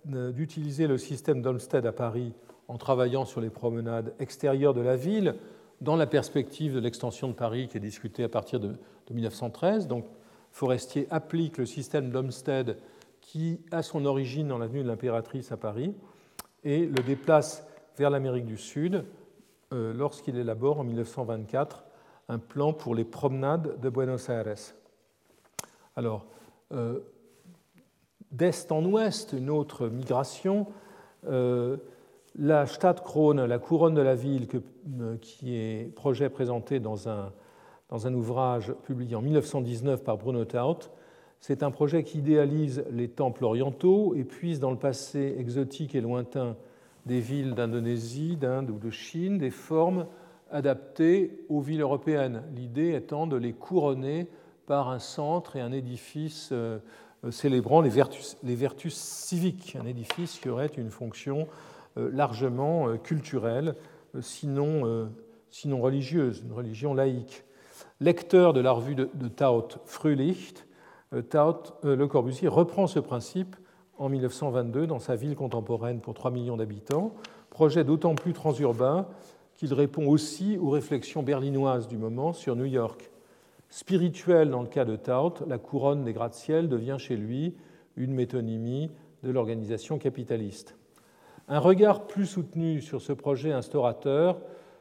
d'utiliser le système d'Olmsted à Paris en travaillant sur les promenades extérieures de la ville, dans la perspective de l'extension de Paris qui est discutée à partir de, 1913. Donc, Forestier applique le système d'Olmsted qui a son origine dans l'avenue de l'Impératrice à Paris et le déplace vers l'Amérique du Sud euh, lorsqu'il élabore en 1924 un plan pour les promenades de Buenos Aires. Alors, euh, d'est en ouest, une autre migration euh, la Stadtkrone, la couronne de la ville, euh, qui est projet présenté dans un, dans un ouvrage publié en 1919 par Bruno Taut, c'est un projet qui idéalise les temples orientaux et puise dans le passé exotique et lointain des villes d'Indonésie, d'Inde ou de Chine des formes adaptées aux villes européennes, l'idée étant de les couronner par un centre et un édifice euh, célébrant les vertus, civiques, un édifice qui aurait une fonction euh, largement euh, culturelle, euh, sinon, sinon religieuse, une religion laïque. Lecteur de la revue de, Taut Frühlicht, Taut, Le Corbusier reprend ce principe en 1922 dans sa ville contemporaine pour 3 millions d'habitants, projet d'autant plus transurbain qu'il répond aussi aux réflexions berlinoises du moment sur New York. Spirituel dans le cas de Taut, la couronne des gratte-ciel devient chez lui une métonymie de l'organisation capitaliste. Un regard plus soutenu sur ce projet instaurateur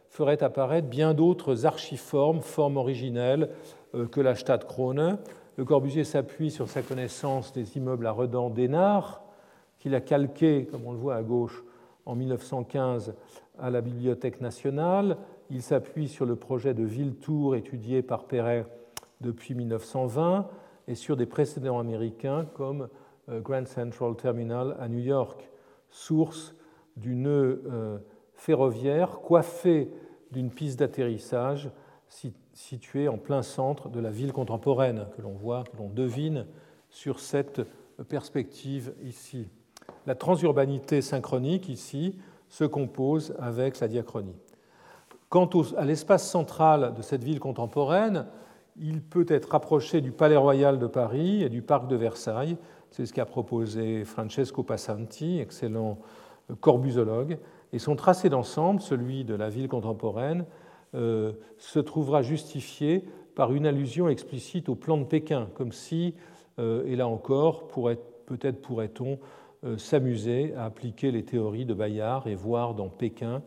ferait apparaître bien d'autres archiformes, formes originelles euh, que la Stadtkrone. Le Corbusier s'appuie sur sa connaissance des immeubles à redans d'Hénard, qu'il a calqué, comme on le voit à gauche, en 1915 à la Bibliothèque nationale. Il s'appuie sur le projet de Ville-Tour étudié par Perret depuis 1920 et sur des précédents américains comme euh, Grand Central Terminal à New York, source du nœud euh, ferroviaire coiffé d'une piste d'atterrissage située en plein centre de la ville contemporaine, que l'on voit, que l'on devine sur cette perspective ici. La transurbanité synchronique ici se compose avec la diachronie. Quant à l'espace central de cette ville contemporaine, il peut être rapproché du Palais Royal de Paris et du Parc de Versailles. C'est ce qu'a proposé Francesco Passanti, excellent corbusologue, et son tracé d'ensemble, celui de la ville contemporaine, se trouvera justifié par une allusion explicite au plan de Pékin, comme si, euh, et là encore, peut-être pourrait-on euh, s'amuser à appliquer les théories de Bayard et voir dans Pékin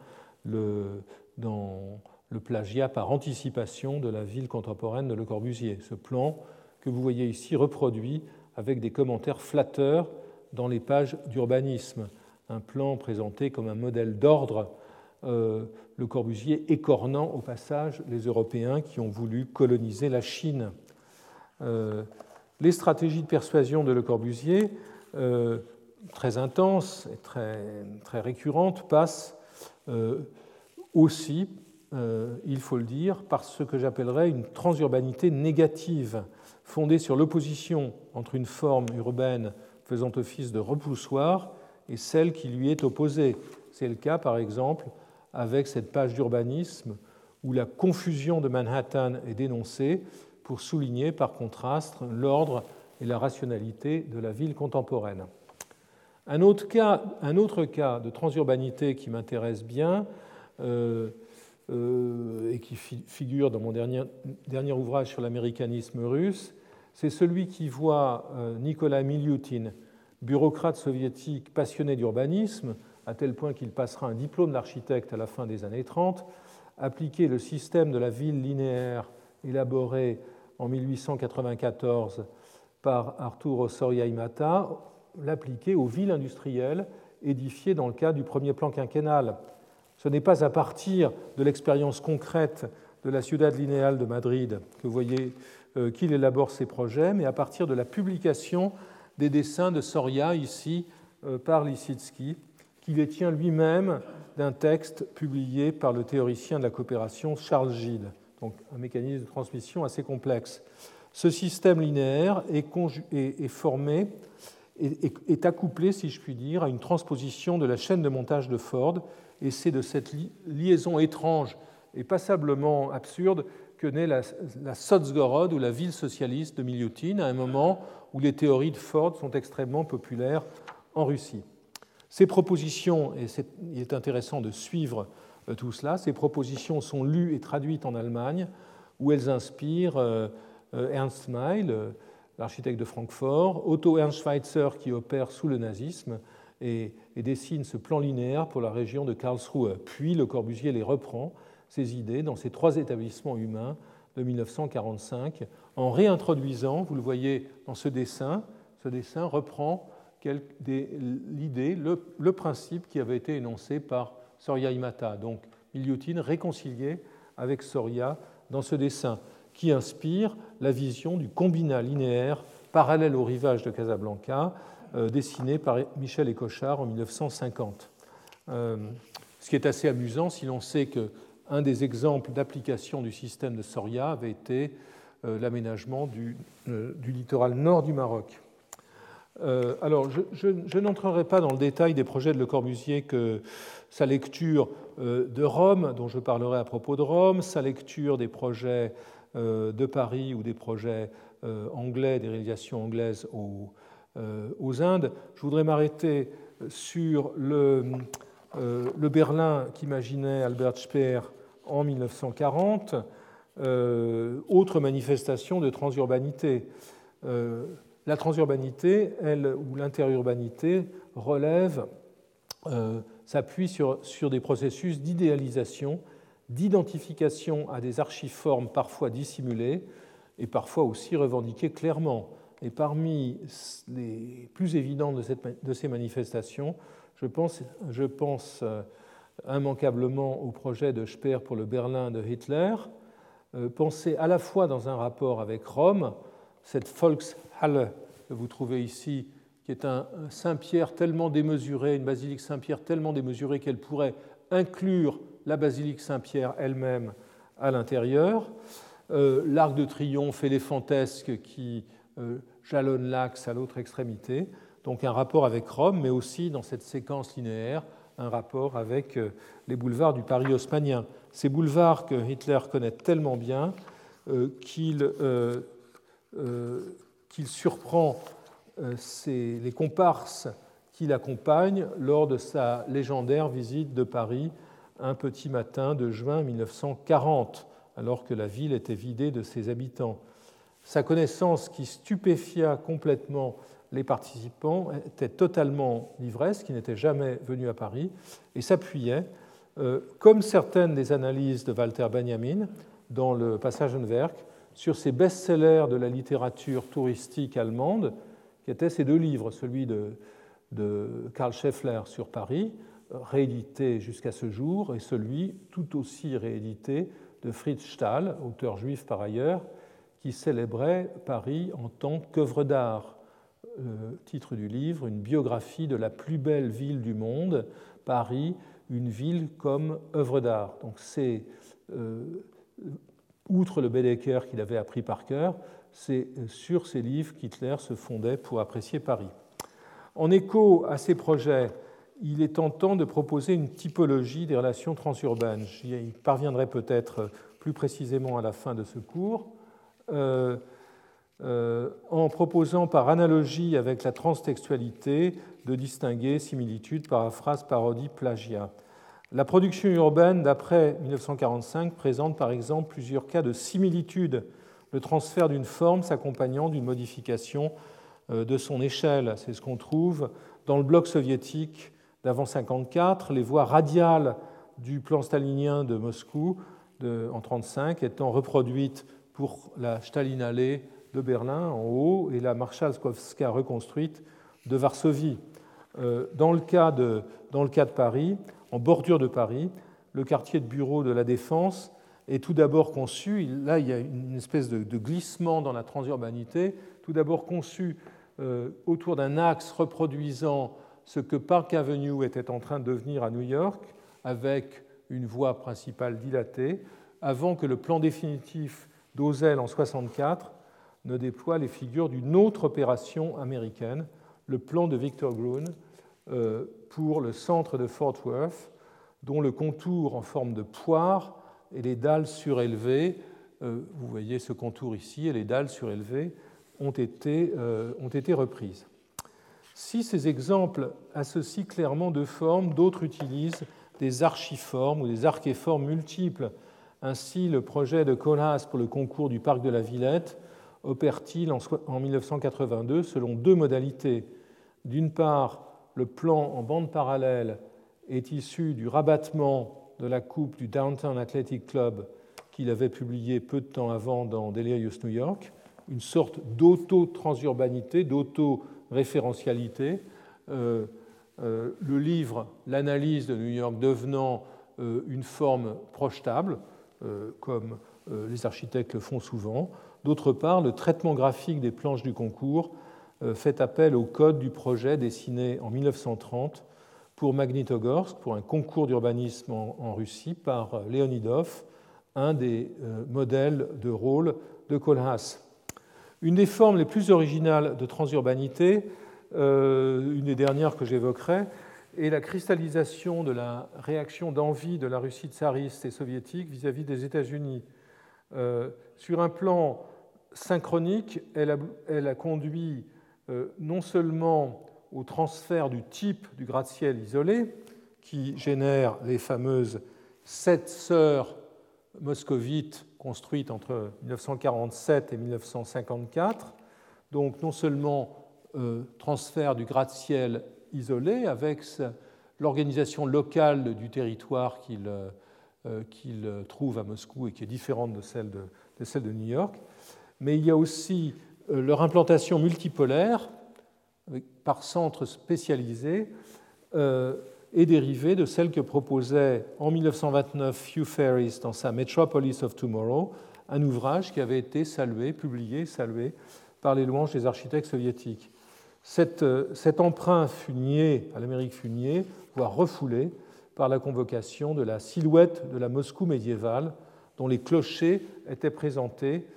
le, dans le plagiat par anticipation de la ville contemporaine de Le Corbusier. Ce plan que vous voyez ici reproduit avec des commentaires flatteurs dans les pages d'urbanisme un plan présenté comme un modèle d'ordre, Le Corbusier écornant au passage les Européens qui ont voulu coloniser la Chine. les stratégies de persuasion de Le Corbusier, très intenses et très, récurrentes, passent aussi euh, il faut le dire, par ce que j'appellerais une transurbanité négative, fondée sur l'opposition entre une forme urbaine faisant office de repoussoir et celle qui lui est opposée. C'est le cas, par exemple, avec cette page d'urbanisme où la confusion de Manhattan est dénoncée pour souligner par contraste l'ordre et la rationalité de la ville contemporaine. Un autre cas, un autre cas de transurbanité qui m'intéresse bien, euh, euh, et qui figure dans mon dernier, ouvrage sur l'américanisme russe, c'est celui qui voit euh, Nicolas Miliutin, bureaucrate soviétique passionné d'urbanisme, à tel point qu'il passera un diplôme d'architecte à la fin des années 30, appliquer le système de la ville linéaire élaboré en 1894 par Arturo Soria Imata, l'appliquer aux villes industrielles édifiées dans le cadre du premier plan quinquennal. Ce n'est pas à partir de l'expérience concrète de la Ciudad Lineal de Madrid euh, qu'il élabore ses projets, mais à partir de la publication des dessins de Soria, ici, euh, par Lissitsky, qui les tient lui-même d'un texte publié par le théoricien de la coopération Charles Gilles, donc un mécanisme de transmission assez complexe. Ce système linéaire est, formé, est accouplé, si je puis dire, à une transposition de la chaîne de montage de Ford et c'est de cette liaison étrange et passablement absurde que naît la, la Sotsgorod ou la ville socialiste de Miliutin, à un moment où les théories de Ford sont extrêmement populaires en Russie. Ces propositions, et il est intéressant de suivre euh, tout cela, ces propositions sont lues et traduites en Allemagne, où elles inspirent euh, euh, Ernst Mayl, l'architecte de Francfort, Otto Ernst Schweitzer qui opère sous le nazisme, et, dessine ce plan linéaire pour la région de Karlsruhe. Puis Le Corbusier les reprend, ces idées, dans ces trois établissements humains de 1945, en réintroduisant, vous le voyez dans ce dessin, ce dessin reprend l'idée, le, principe qui avait été énoncé par Soria Imata. Donc Miliutin réconcilié avec Soria dans ce dessin, qui inspire la vision du combinat linéaire parallèle au rivage de Casablanca, euh, dessiné par Michel Écochard en 1950. Euh, ce qui est assez amusant si l'on sait qu'un des exemples d'application du système de Soria avait été euh, l'aménagement du, littoral nord du Maroc. Alors, je, n'entrerai pas dans le détail des projets de Le Corbusier que sa lecture de Rome, dont je parlerai à propos de Rome, sa lecture des projets de Paris ou des projets anglais, des réalisations anglaises au, euh, aux Indes. Je voudrais m'arrêter sur le, euh, Berlin qu'imaginait Albert Speer en 1940, euh, autre manifestation de transurbanité. La transurbanité, elle, ou l'interurbanité, relève, s'appuie sur, des processus d'idéalisation, d'identification à des archiformes parfois dissimulées et parfois aussi revendiquées clairement. Et parmi les plus évidentes de, ces manifestations, je pense, euh, immanquablement au projet de Speer pour le Berlin de Hitler, euh, pensé à la fois dans un rapport avec Rome, cette Que vous trouvez ici, qui est un Saint-Pierre tellement démesuré, une basilique Saint-Pierre tellement démesurée qu'elle pourrait inclure la basilique Saint-Pierre elle-même à l'intérieur, euh, l'arc de triomphe éléphantesque qui jalonne l'axe à l'autre extrémité. Donc un rapport avec Rome, mais aussi dans cette séquence linéaire, un rapport avec euh, les boulevards du Paris haussmanien. Ces boulevards que Hitler connaît tellement bien euh, euh, qu'il surprend les comparses qui l'accompagnent lors de sa légendaire visite de Paris un petit matin de juin 1940, alors que la ville était vidée de ses habitants. Sa connaissance qui stupéfia complètement les participants était totalement l'ivresse, qui n'était jamais venu à Paris, et s'appuyait, euh, comme certaines des analyses de Walter Benjamin dans le Passagenwerk, sur ces best-sellers de la littérature touristique allemande, qui étaient ces deux livres, celui de, Karl Scheffler sur Paris, réédité jusqu'à ce jour, et celui tout aussi réédité de Fritz Stahl, auteur juif par ailleurs, qui célébrait Paris en tant qu'œuvre d'art. titre du livre, Une biographie de la plus belle ville du monde, Paris, une ville comme œuvre d'art. Donc c'est, euh, outre le Baedeker qu'il avait appris par cœur, c'est sur ces livres qu'Hitler se fondait pour apprécier Paris. En écho à ces projets, il est tentant de proposer une typologie des relations transurbaines. J'y parviendrai peut-être plus précisément à la fin de ce cours, euh, euh, en proposant par analogie avec la transtextualité de distinguer similitude, paraphrase, parodie, plagiat. La production urbaine d'après 1945 présente par exemple plusieurs cas de similitude, le transfert d'une forme s'accompagnant d'une modification euh, de son échelle. C'est ce qu'on trouve dans le bloc soviétique d'avant 1954, les voies radiales du plan stalinien de Moscou en 1935 étant reproduites pour la Stalinallee de Berlin en haut et la Marshalskowska reconstruite de Varsovie. Euh, dans le, cas de, Paris, en bordure de Paris, le quartier de bureau de la Défense est tout d'abord conçu, là il y a une espèce de, glissement dans la transurbanité, tout d'abord conçu euh, autour d'un axe reproduisant ce que Park Avenue était en train de devenir à New York, avec une voie principale dilatée, avant que le plan définitif d'Ozel en 1964 ne déploie les figures d'une autre opération américaine, le plan de Victor Gruen, euh, pour le centre de Fort Worth, dont le contour en forme de poire et les dalles surélevées, euh, vous voyez ce contour ici, et les dalles surélevées ont été, euh, ont été reprises. Si ces exemples associent clairement deux formes, d'autres utilisent des archiformes ou des archéformes multiples. Ainsi, le projet de Colas pour le concours du parc de la Villette opère-t-il en 1982 selon deux modalités. D'une part, le plan en bande parallèle est issu du rabattement de la coupe du Downtown Athletic Club qu'il avait publié peu de temps avant dans Delirious New York, une sorte d'auto-transurbanité, d'auto-référentialité. Euh, euh, le livre, l'analyse de New York devenant euh, une forme projetable, comme les architectes le font souvent. D'autre part, le traitement graphique des planches du concours fait appel au code du projet dessiné en 1930 pour Magnitogorsk, pour un concours d'urbanisme en, Russie par Leonidov, un des euh, modèles de rôle de Kohlhaas. Une des formes les plus originales de transurbanité, euh, une des dernières que j'évoquerai, est la cristallisation de la réaction d'envie de la Russie tsariste et soviétique vis-à-vis des États-Unis. sur un plan synchronique, elle a conduit euh, non seulement au transfert du type du gratte-ciel isolé, qui génère les fameuses sept sœurs moscovites construites entre 1947 et 1954, donc non seulement euh, transfert du gratte-ciel isolé avec l'organisation locale du territoire qu'il euh, trouve à Moscou et qui est différente de celle de, New York, mais il y a aussi euh, leur implantation multipolaire par centre spécialisé euh, est dérivée de celle que proposait en 1929 Hugh Ferris dans sa Metropolis of Tomorrow, un ouvrage qui avait été salué, publié, salué par les louanges des architectes soviétiques. Euh, cet emprunt fut nié à l'Amérique fut nié, voire refoulé par la convocation de la silhouette de la Moscou médiévale, dont les clochers étaient présentés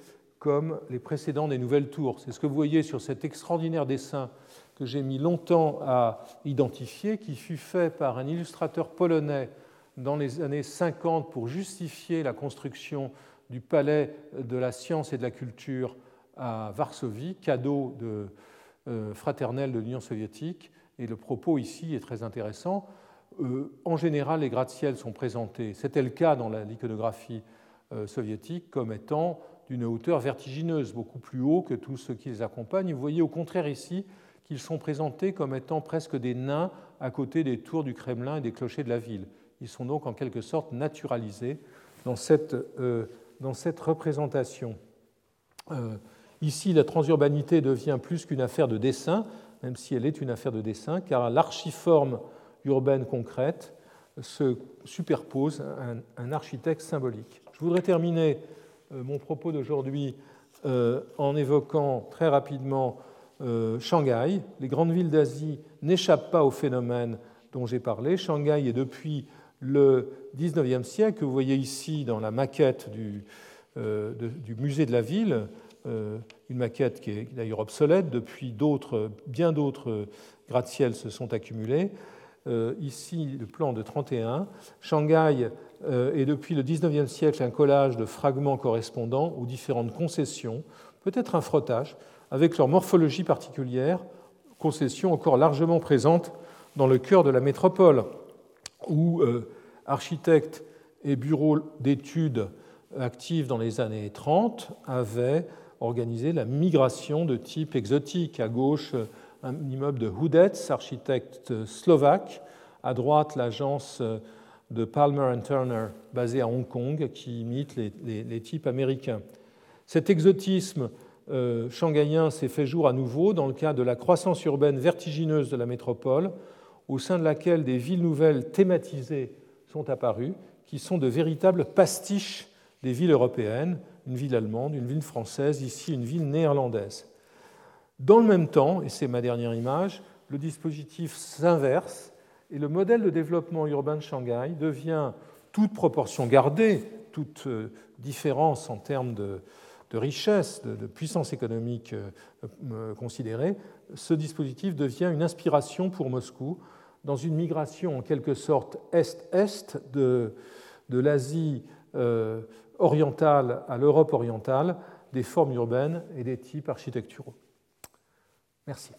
comme les précédents des nouvelles tours. C'est ce que vous voyez sur cet extraordinaire dessin que j'ai mis longtemps à identifier, qui fut fait par un illustrateur polonais dans les années 50 pour justifier la construction du palais de la science et de la culture à Varsovie, cadeau de, euh, fraternel de l'Union soviétique. Et le propos ici est très intéressant. Euh, en général, les gratte-ciels sont présentés, c'était le cas dans l'iconographie euh, soviétique, comme étant d'une hauteur vertigineuse, beaucoup plus haut que tous ceux qui les accompagnent. Vous voyez au contraire ici qu'ils sont présentés comme étant presque des nains à côté des tours du Kremlin et des clochers de la ville. Ils sont donc en quelque sorte naturalisés dans cette, euh, dans cette représentation. Euh, ici, la transurbanité devient plus qu'une affaire de dessin, même si elle est une affaire de dessin, car l'archiforme urbaine concrète se superpose à un, architecte symbolique. Je voudrais terminer mon propos d'aujourd'hui euh, en évoquant très rapidement euh, Shanghai. Les grandes villes d'Asie n'échappent pas au phénomène dont j'ai parlé. Shanghai est depuis le 19e siècle, que vous voyez ici dans la maquette du, musée de la ville, une maquette qui est d'ailleurs obsolète, depuis bien d'autres gratte-ciel se sont accumulés. Euh, ici le plan de 31. Shanghai euh, est depuis le 19e siècle un collage de fragments correspondants aux différentes concessions, peut-être un frottage, avec leur morphologie particulière, concessions encore largement présentes dans le cœur de la métropole, où euh, architectes et bureaux d'études actifs dans les années 30 avaient organisé la migration de type exotique. À gauche, un immeuble de Hudetz, architecte slovaque. À droite, l'agence de Palmer Turner, basée à Hong Kong, qui imite les, types américains. Cet exotisme euh, shanghaïen s'est fait jour à nouveau dans le cadre de la croissance urbaine vertigineuse de la métropole, au sein de laquelle des villes nouvelles thématisées sont apparues, qui sont de véritables pastiches des villes européennes, une ville allemande, une ville française, ici une ville néerlandaise. Dans le même temps, et c'est ma dernière image, le dispositif s'inverse et le modèle de développement urbain de Shanghai devient, toute proportion gardée, toute euh, différence en termes de, richesse, de, puissance économique euh, euh, considérée, ce dispositif devient une inspiration pour Moscou dans une migration en quelque sorte est-est de, l'Asie orientale à l'Europe orientale des formes urbaines et des types architecturaux. Merci.